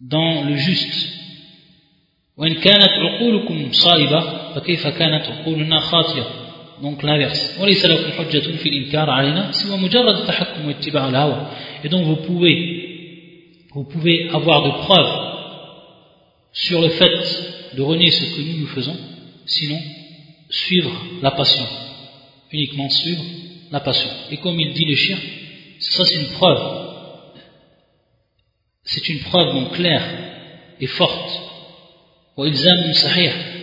dans le juste donc l'inverse. et donc vous pouvez avoir de preuves sur le fait de renier ce que nous nous faisons, sinon suivre la passion, uniquement suivre la passion. Et comme il dit le chien, ça c'est une preuve, c'est une preuve donc claire et forte.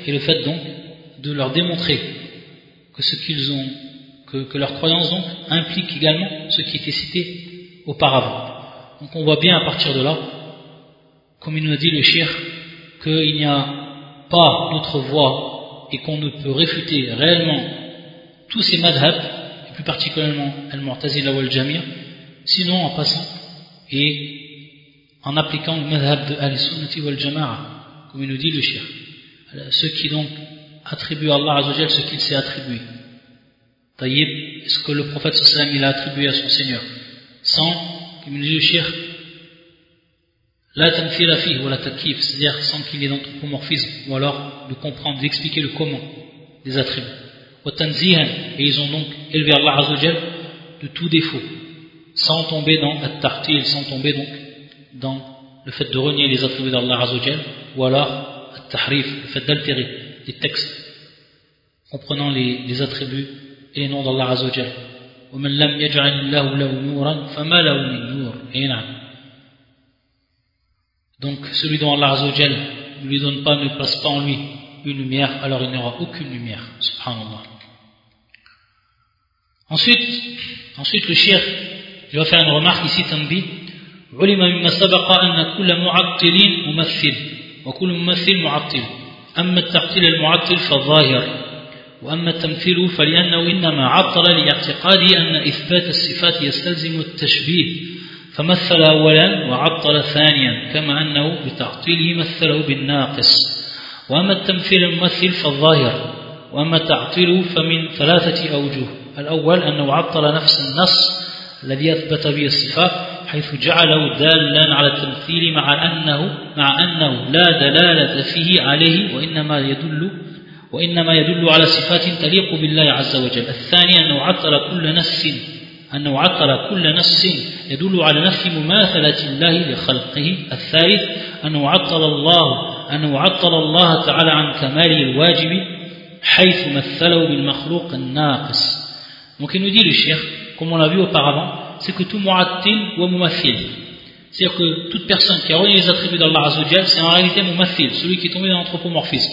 Et le fait donc de leur démontrer que ce qu'ils ont, que, leur croyance implique également ce qui était cité auparavant. Donc on voit bien à partir de là, comme il nous a dit le shir, qu'il n'y a pas d'autre voie et qu'on ne peut réfuter réellement tous ces madhabs, et plus particulièrement al-Mu'tazila ou al-Jamir, sinon en passant et en appliquant le madhab de al-Sunnati ou al-Jama'a, comme il nous dit le shir. Ceux qui donc attribuent à Allah Azzawajal ce qu'il s'est attribué. Taïb, ce que le prophète sallam il a attribué à son Seigneur, sans la c'est-à-dire sans qu'il y ait d'anthropomorphisme, ou alors de comprendre, d'expliquer le comment des attributs. Et ils ont donc élevé Allah Azzawajal de tout défaut, sans tomber dans la tartil, sans tomber donc dans le fait de renier les attributs d'Allah Azzawajal, ou alors tahrif, le fait d'altérer les textes, comprenant les, les attributs et les noms d'Allah Azzawajal. ومن لم يجعل الله له نورا فما له من نور اي نعم donc celui dont Allah Azzawajal ne lui donne pas ne place pas en lui une lumière alors il n'aura aucune lumière subhanallah ensuite ensuite le shir il va faire une remarque ici tanbi علم مما سبق أن كل معطل ممثل وكل ممثل معطل. أما التعطيل المعطل فالظاهر وأما التمثيل فلأنه إنما عطل لاعتقاده أن إثبات الصفات يستلزم التشبيه فمثل أولا وعطل ثانيا كما أنه بتعطيله مثله بالناقص. وأما التمثيل الممثل فالظاهر وأما تعطيله فمن ثلاثة أوجه. الأول أنه عطل نفس النص الذي أثبت به الصفات حيث جعله دالا على التمثيل مع أنه مع أنه لا دلالة فيه عليه وإنما يدل وإنما يدل على صفات تليق بالله عز وجل. الثاني أنه عطل كل نص أنه عطل كل نص يدل على نفي مماثلة الله لخلقه. الثالث أنه عطل الله أنه عطل الله تعالى عن كماله الواجب حيث مثله بالمخلوق الناقص. dit le cheikh, comme on auparavant, c'est que tout mu'attil ou mumathil, c'est-à-dire que toute personne qui a relié les attributs d'Allah Azzawajal, c'est en réalité mumathil, celui qui est tombé dans l'anthropomorphisme.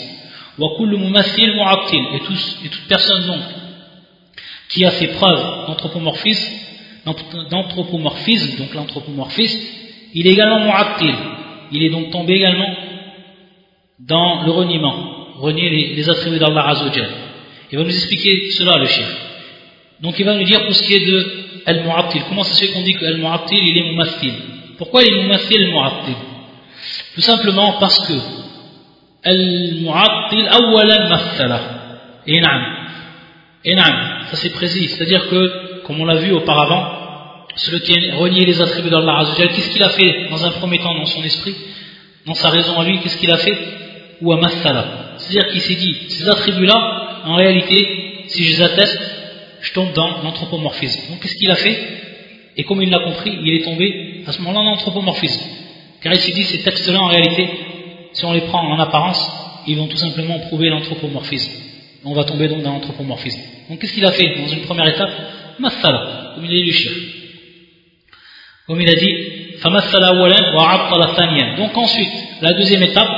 Wa kullu mumathil mu'attil, et, et toute personne donc qui a fait preuve d'anthropomorphisme, d'anthropomorphisme, donc l'anthropomorphisme, il est également mu'attil, il est donc tombé également dans le reniement, renier les, les attributs d'Allah Azzawajal. Il va nous expliquer cela le chef. Donc il va nous dire pour ce qui est de Al-Mu'attil. Comment ça se fait qu'on dit que Al-Mu'attil il est Mumathil? Pourquoi il est Mumathil Al-Mu'attil? Tout simplement parce que Al-Mu'attil awalan mathala. Et Et ça c'est précis. C'est-à-dire que, comme on l'a vu auparavant, celui qui a renié les attributs d'Allah Azzawajal, qu'est-ce qu'il a fait dans un premier temps dans son esprit? Dans sa raison à lui, qu'est-ce qu'il a fait? Ou à C'est-à-dire qu'il s'est dit, ces attributs-là, en réalité, si je les atteste, je tombe dans l'anthropomorphisme. Donc qu'est-ce qu'il a fait? Et comme il l'a compris, il est tombé à ce moment-là dans l'anthropomorphisme. Car il s'est dit, ces textes-là, en réalité, si on les prend en apparence, ils vont tout simplement prouver l'anthropomorphisme. On va tomber donc dans l'anthropomorphisme. Donc qu'est-ce qu'il a fait dans une première étape? Masala, comme il a dit le Comme il a dit, Donc ensuite, la deuxième étape,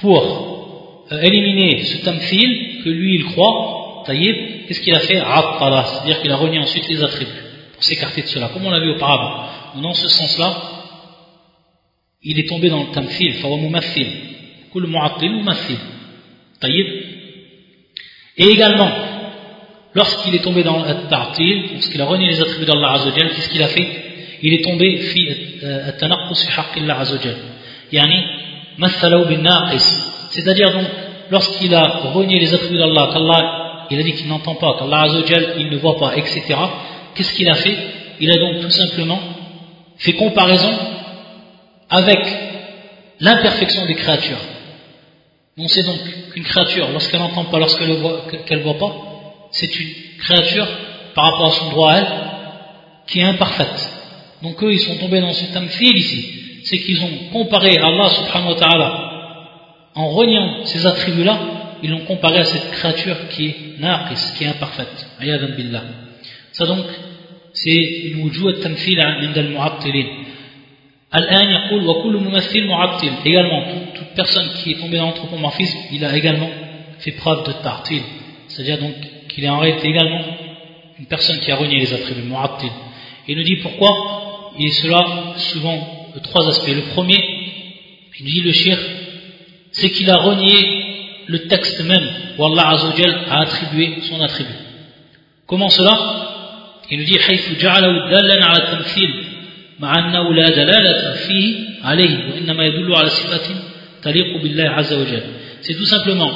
pour euh, éliminer ce tamfil que lui il croit, taïb, qu'est-ce qu'il a fait c'est-à-dire qu'il a renié ensuite les attributs pour s'écarter de cela, comme on l'a vu auparavant. Dans ce sens-là, il est tombé dans le tamfil, fawamumathil, kul mu'attil. Taïb. Et également, lorsqu'il est tombé dans le ta'til, lorsqu'il a renié les attributs d'Allah Azzawajal, qu'est-ce qu'il a fait Il est tombé fi at-tanaqqus fi haqqillah Azzawajal. Yani, bin naqis. C'est-à-dire donc, lorsqu'il a renié les attributs d'Allah, qu'Allah il a dit qu'il n'entend pas, qu'Allah Azzawajal, il ne voit pas, etc. Qu'est-ce qu'il a fait? Il a donc tout simplement fait comparaison avec l'imperfection des créatures. On sait donc qu'une créature, lorsqu'elle n'entend pas, lorsqu'elle ne voit, pas, c'est une créature, par rapport à son droit à elle, qui est imparfaite. Donc eux, ils sont tombés dans ce tamfil ici. C'est qu'ils ont comparé Allah subhanahu wa ta'ala en reniant ces attributs-là ils l'ont comparé à cette créature qui est naqis, qui est imparfaite. Ayadan billah. Ça donc, c'est الوجوه التمثيل عند المعطلين. الآن يقول وكل ممثل معطل. Également, toute personne qui est tombée dans l'anthropomorphisme, il a également fait preuve de tartil. C'est-à-dire donc qu'il est en réalité également une personne qui a renié les attributs, mu'attil. Il nous dit pourquoi Il est cela souvent de trois aspects. Le premier, il dit le shir, c'est qu'il a renié le texte même où Allah Azzawajal a attribué son attribut. Comment cela Il nous dit حيث جعله دالا على التمثيل مع أنه لا دلالة فيه عليه وإنما يدل على صفة تليق بالله عز وجل. C'est tout simplement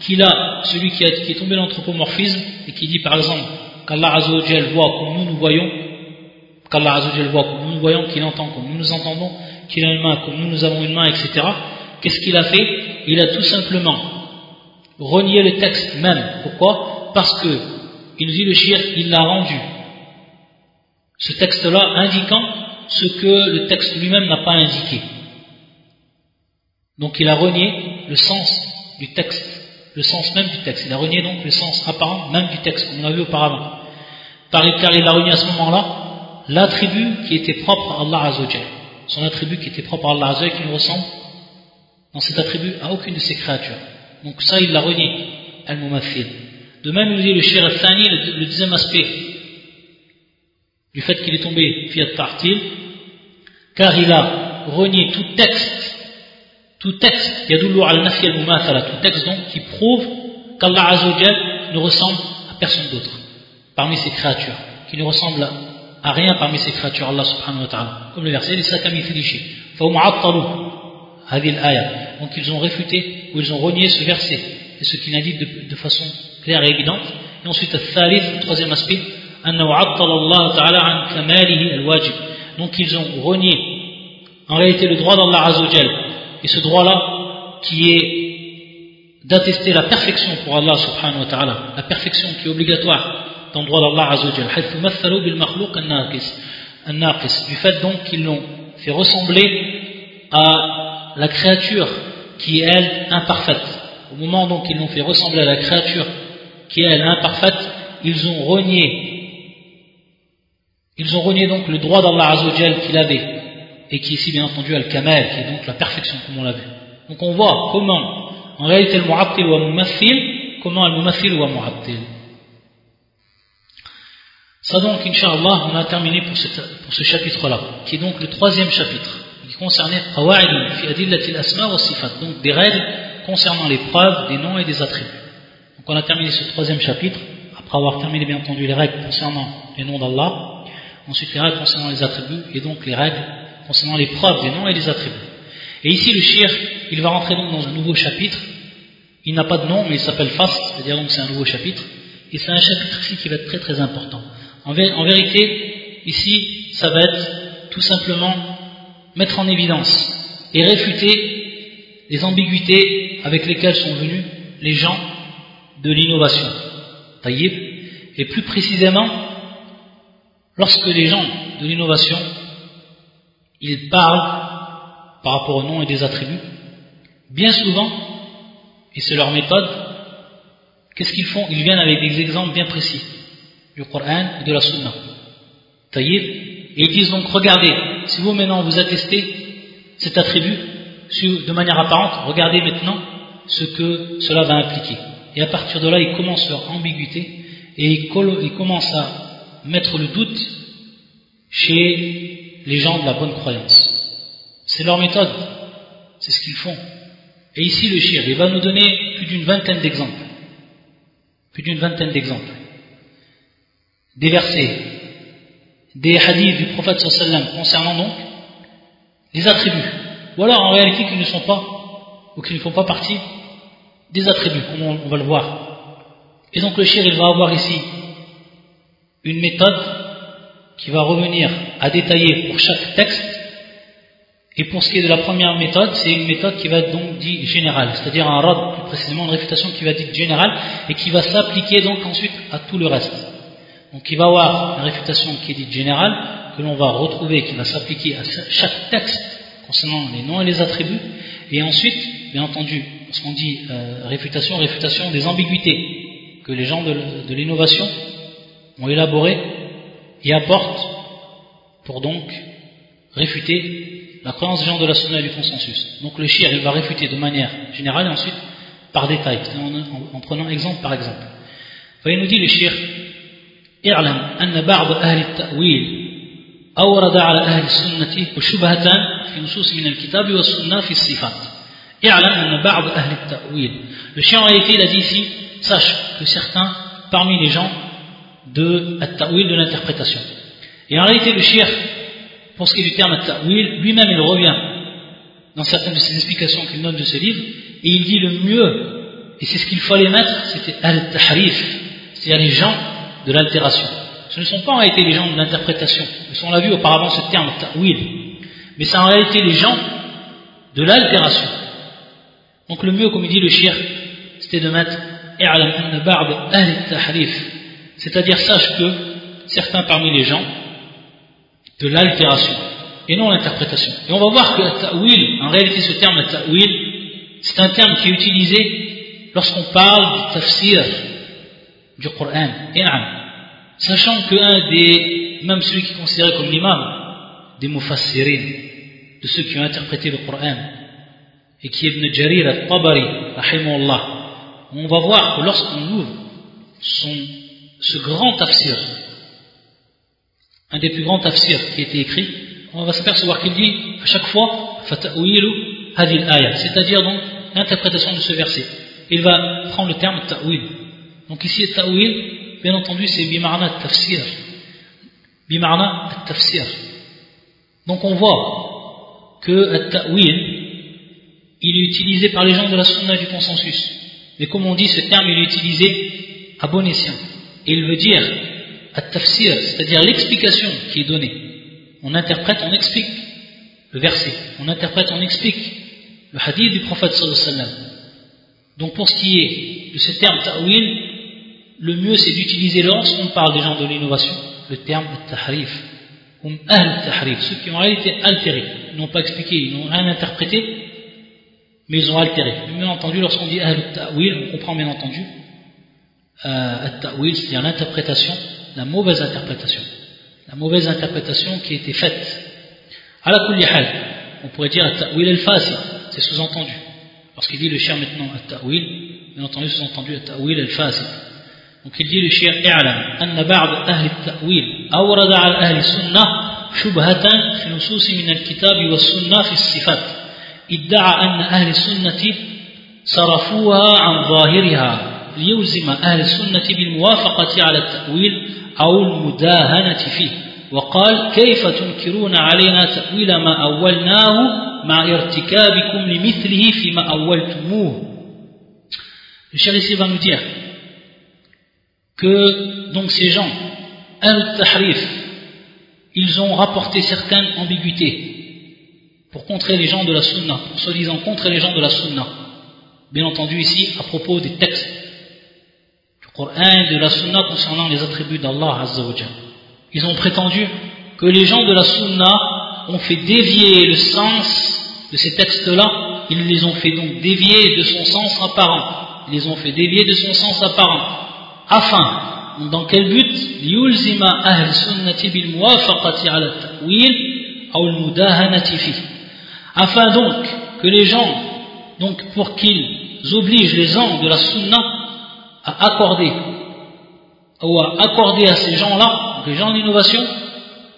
qu'il a celui qui, a, qui est tombé dans l'anthropomorphisme et qui dit par exemple qu'Allah Azzawajal voit comme nous nous voyons, qu'Allah Azzawajal voit comme nous nous voyons, qu'il entend comme nous nous entendons, qu'il a une main comme nous nous avons une main, etc. Qu'est-ce qu'il a fait Il a tout simplement renier le texte même. Pourquoi? Parce que, il nous dit le shirk, il l'a rendu. Ce texte-là indiquant ce que le texte lui-même n'a pas indiqué. Donc il a renié le sens du texte, le sens même du texte. Il a renié donc le sens apparent même du texte, comme on l'a vu auparavant. Car il a renié à ce moment-là l'attribut qui était propre à Allah Azzawajal. Son attribut qui était propre à Allah Azzawajal, qui ne ressemble dans cet attribut à aucune de ses créatures. Donc ça, il l'a renié, al-mumathil. De même, il nous dit le shir al-thani, le, deuxième aspect du fait qu'il est tombé fiat tartil, car il a renié tout texte, tout texte, yadullu al-nafi al-mumathala, tout texte donc qui prouve qu'Allah Azzawajal ne ressemble à personne d'autre parmi ses créatures, qui ne ressemble à rien parmi ses créatures, Allah subhanahu wa ta'ala. Comme le verset, il donc ils ont réfuté ou ils ont renié ce verset. Et ce qu'il a dit de, façon claire et évidente. Et ensuite, le troisième aspect, donc ils ont renié en réalité le droit d'Allah Azzawajal. Et ce droit-là qui est d'attester la perfection pour Allah subhanahu ta'ala, la perfection qui est obligatoire dans le droit d'Allah azawajal, du fait donc qu'ils l'ont fait ressembler à la créature qui est elle imparfaite. Au moment donc qu'ils l'ont fait ressembler à la créature qui est elle imparfaite, ils ont renié ils ont renié donc le droit d'Allah azawajal qu'il avait et qui ici bien entendu al-kamal qui est donc la perfection comme on l'a vu. Donc on voit comment en réalité le mu'attil ou mumathil comment le mumathil ou mu'attil. Ça donc, Inch'Allah, on a terminé pour, ce chapitre-là, qui est donc le troisième chapitre, concernait donc des règles concernant les preuves des noms et des attributs. Donc on a terminé ce troisième chapitre, après avoir terminé bien entendu les règles concernant les noms d'Allah, ensuite les règles concernant les attributs, et donc les règles concernant les preuves des noms et des attributs. Et ici, le shir, il va rentrer donc dans un nouveau chapitre, il n'a pas de nom, mais il s'appelle Fast, c'est-à-dire donc c'est un nouveau chapitre, et c'est un chapitre ici qui va être très très important. En, vérité, ici, ça va être tout simplement mettre en évidence et réfuter les ambiguïtés avec lesquelles sont venus les gens de l'innovation. Et plus précisément, lorsque les gens de l'innovation, ils parlent par rapport aux noms et des attributs, bien souvent, et c'est leur méthode, qu'est-ce qu'ils font? Ils viennent avec des exemples bien précis du Coran et de la Sunna. Et ils disent donc, regardez, si vous maintenant vous attestez cet attribut de manière apparente, regardez maintenant ce que cela va impliquer. Et à partir de là, ils commencent leur ambiguïté et ils commencent à mettre le doute chez les gens de la bonne croyance. C'est leur méthode, c'est ce qu'ils font. Et ici, le shir, il va nous donner plus d'une vingtaine d'exemples. Plus d'une vingtaine d'exemples des versets, des hadiths du prophète sallam concernant donc les attributs, ou alors en réalité qui ne sont pas, ou qui ne font pas partie des attributs, comme on, va le voir. Et donc le shir, il va avoir ici une méthode qui va revenir à détailler pour chaque texte, et pour ce qui est de la première méthode, c'est une méthode qui va être donc dite générale, c'est-à-dire un rad, plus précisément une réfutation qui va être dite générale, et qui va s'appliquer donc ensuite à tout le reste. Donc il va avoir une réfutation qui est dite générale, que l'on va retrouver, qui va s'appliquer à chaque texte concernant les noms et les attributs, et ensuite, bien entendu, lorsqu'on dit euh, réfutation, réfutation des ambiguïtés que les gens de, l'innovation ont élaborées et apportent pour donc réfuter la croyance des gens de la sunna et du consensus. Donc le shir, il va réfuter de manière générale et ensuite par détail, en, prenant exemple par exemple. il nous dit le shir, اعلم أن بعض أهل التأويل أورد على أهل السنة وشبهة في نصوص من الكتاب والسنة في الصفات اعلم أن بعض أهل التأويل Le chien en réalité, il a dit ici, sache que certains parmi les gens de at-ta'wil, de l'interprétation. Et en réalité, le shir, pour ce qui est du terme at-ta'wil, lui-même il revient dans certaines de ses explications qu'il donne de ce livre, et il dit le mieux, et c'est ce qu'il fallait mettre, c'était al-tahrif, c'est-à-dire les gens de l'altération. Ce ne sont pas en réalité les gens de l'interprétation. On l'a vu auparavant ce terme ta'wil. Mais c'est en réalité les gens de l'altération. Donc le mieux, comme dit le shir, c'était de mettre c'est-à-dire sache que certains parmi les gens de l'altération et non l'interprétation. Et on va voir que ta'wil, en réalité ce terme ta'wil, c'est un terme qui est utilisé lorsqu'on parle du tafsir du Coran. Sachant qu'un des, même celui qui est considéré comme l'imam, des mufassirin, de ceux qui ont interprété le Coran, et qui est Ibn Jarir al-Tabari, on va voir que lorsqu'on ouvre son, ce grand tafsir, un des plus grands tafsirs qui a été écrit, on va s'apercevoir qu'il dit à chaque fois c'est-à-dire donc l'interprétation de ce verset. Il va prendre le terme ta'wil. Donc ici, ta'wil, bien entendu, c'est bimarna tafsir. Bimarna tafsir. Donc on voit que ta'wil, il est utilisé par les gens de la sunna du consensus. Mais comme on dit, ce terme, il est utilisé à bon escient. Et il veut dire at-tafsir, c'est-à-dire l'explication qui est donnée. On interprète, on explique le verset. On interprète, on explique le hadith du prophète sallallahu. Donc pour ce qui est de ce terme ta'wil, le mieux c'est d'utiliser lorsqu'on parle des gens de l'innovation, le terme tahrif, tahrif, ceux qui ont réalité altéré, ils n'ont pas expliqué, ils n'ont rien interprété, mais ils ont altéré. Bien entendu, lorsqu'on dit ta'wil, on comprend bien entendu euh, ta'wil, c'est-à-dire l'interprétation, la mauvaise interprétation, la mauvaise interprétation qui a été faite. À la kulli on pourrait dire ta'wil al-fasi, c'est sous-entendu. Parce qu'il dit le chien maintenant at-ta'wil, bien entendu sous-entendu at-ta'wil al-fasi. وكدير الشيخ اعلم أن بعض أهل التأويل أورد على أهل السنة شبهة في نصوص من الكتاب والسنة في الصفات ادعى أن أهل السنة صرفوها عن ظاهرها ليلزم أهل السنة بالموافقة على التأويل أو المداهنة فيه. وقال كيف تنكرون علينا تأويل ما أولناه مع ارتكابكم لمثله فيما أولتموه؟ الشيخ يسيب nous que donc ces gens, al-tahrif, ils ont rapporté certaines ambiguïtés pour contrer les gens de la sunna, pour soi-disant contrer les gens de la sunna. Bien entendu ici, à propos des textes du Coran de la sunna concernant les attributs d'Allah Azza wa ils ont prétendu que les gens de la Sunna ont fait dévier le sens de ces textes-là, ils les ont fait donc dévier de son sens apparent. Ils les ont fait dévier de son sens apparent. Afin, dans quel but Afin donc que les gens, donc pour qu'ils obligent les gens de la Sunna à accorder ou à accorder à ces gens-là les gens d'innovation,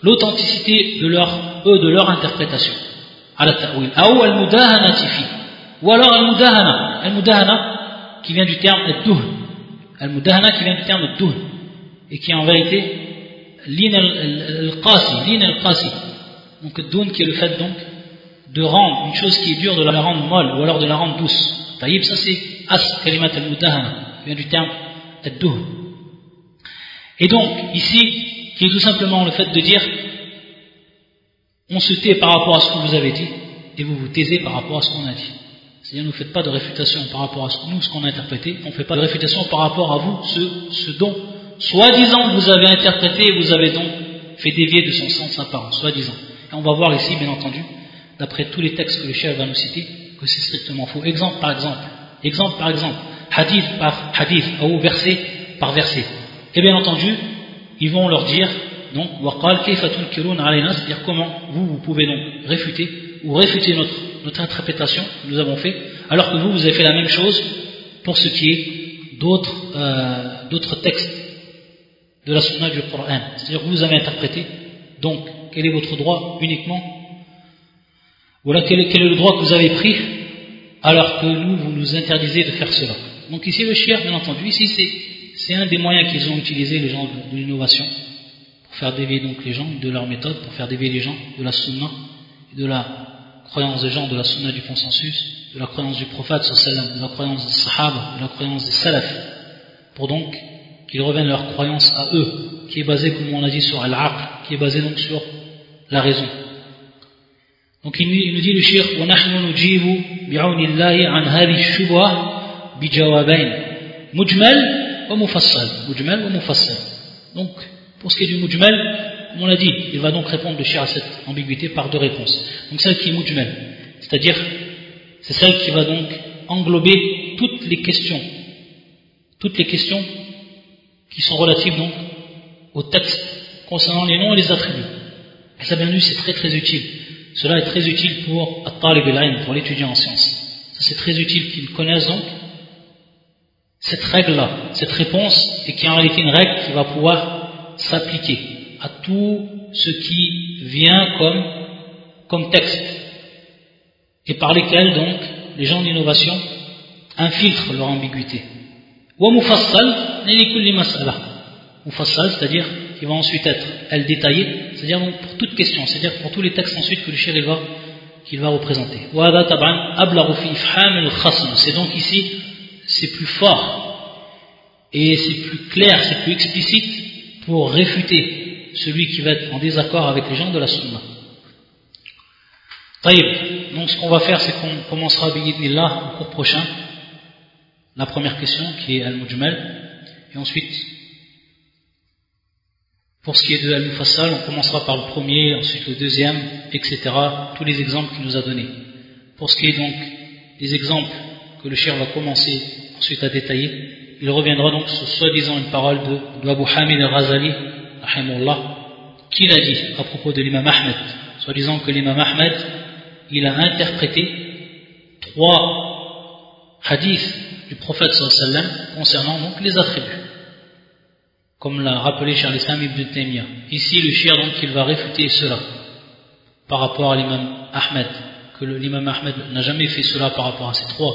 l'authenticité de leur, eux, de leur interprétation. Ou alors al-mudahana. Al-mudahana qui vient du terme al-duhn. Al-mudahana qui vient du terme al-duhn. Et qui est en vérité l'in al-qasi. Al-qasi. Donc al qui est le fait donc de rendre une chose qui est dure de la rendre molle ou alors de la rendre douce. Taïb, ça c'est as kalimat al-mudahana. Qui vient du terme al-duhn. Et donc, ici, qui est tout simplement le fait de dire on se tait par rapport à ce que vous avez dit et vous vous taisez par rapport à ce qu'on a dit. C'est-à-dire, ne faites pas de réfutation par rapport à nous, ce qu'on a interprété, on ne fait pas de réfutation par rapport à vous, ce, dont, soi-disant, vous avez interprété et vous avez donc fait dévier de son sens apparent, soi-disant. Et on va voir ici, bien entendu, d'après tous les textes que le chef va nous citer, que c'est strictement faux. Exemple par exemple, exemple par exemple, hadith par hadith, ou verset par verset. Et bien entendu, ils vont leur dire, donc, c'est-à-dire comment vous, vous pouvez donc réfuter ou réfuter notre, notre interprétation nous avons fait, alors que vous, vous avez fait la même chose pour ce qui est d'autres euh, textes de la sunna du Coran. C'est-à-dire que vous avez interprété, donc, quel est votre droit uniquement? Voilà, quel est, quel est le droit que vous avez pris alors que nous, vous nous interdisez de faire cela. Donc ici, le shir, bien entendu, ici, c'est c'est un des moyens qu'ils ont utilisé, les gens de, l'innovation, pour faire dévier donc les gens de leur méthode, pour faire dévier les gens de la sunna, de la croyance des gens de la sunna du consensus, de la croyance du prophète, de la croyance des sahaba, de la croyance des salaf, pour donc qu'ils reviennent leur croyance à eux, qui est basée, comme on a dit, sur al qui est basée donc sur la raison. Donc il nous dit le shir, وَنَحْنُ نُجِيبُ بِعَوْنِ اللَّهِ عَنْ هَذِي الشُّبْهَةِ بِجَوَابَيْنِ مُجْمَلْ donc, pour ce qui est du mujmal, comme on l'a dit, il va donc répondre de à cette ambiguïté par deux réponses. Donc celle qui est mujmal, c'est-à-dire, c'est celle qui va donc englober toutes les questions, toutes les questions qui sont relatives donc au texte concernant les noms et les attributs. Et ça, bien entendu, c'est très très utile. Cela est très utile pour pour l'étudiant en sciences. Ça, c'est très utile qu'ils connaissent donc cette règle-là, cette réponse, et qui est en réalité une règle qui va pouvoir s'appliquer à tout ce qui vient comme, comme texte, et par lesquels donc les gens d'innovation infiltrent leur ambiguïté. Ou mufassal, Mufassal, c'est-à-dire qui va ensuite être elle détaillée, c'est-à-dire donc pour toute question, c'est-à-dire pour tous les textes ensuite que le shir va qu'il va représenter. C'est donc ici c'est plus fort et c'est plus clair, c'est plus explicite pour réfuter celui qui va être en désaccord avec les gens de la Sunna. Taïb. Donc ce qu'on va faire, c'est qu'on commencera là au cours prochain la première question qui est Al-Mujmal, et ensuite, pour ce qui est de Al-Mufassal, on commencera par le premier, ensuite le deuxième, etc. Tous les exemples qu'il nous a donnés. Pour ce qui est donc des exemples que le cher va commencer ensuite à détailler, il reviendra donc sur soi-disant une parole de, de Abu Hamid al-Ghazali, qui l'a dit à propos de l'imam Ahmed, soi-disant que l'imam Ahmed, il a interprété trois hadiths du prophète sallam concernant donc les attributs. Comme l'a rappelé Charles Islam ibn Taymiyyah. Ici, le shir donc il va réfuter cela par rapport à l'imam Ahmed, que l'imam Ahmed n'a jamais fait cela par rapport à ces trois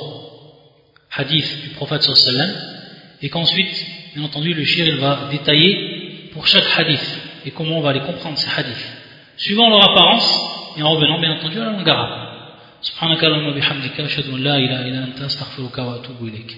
hadiths du prophète sallam et qu'ensuite, bien entendu, le shir va détailler pour chaque hadith et comment on va les comprendre ces hadiths, suivant leur apparence et en revenant bien entendu à la langue arabe. سبحانك اللهم وبحمدك أشهد أن لا إله إلا أنت أستغفرك وأتوب إليك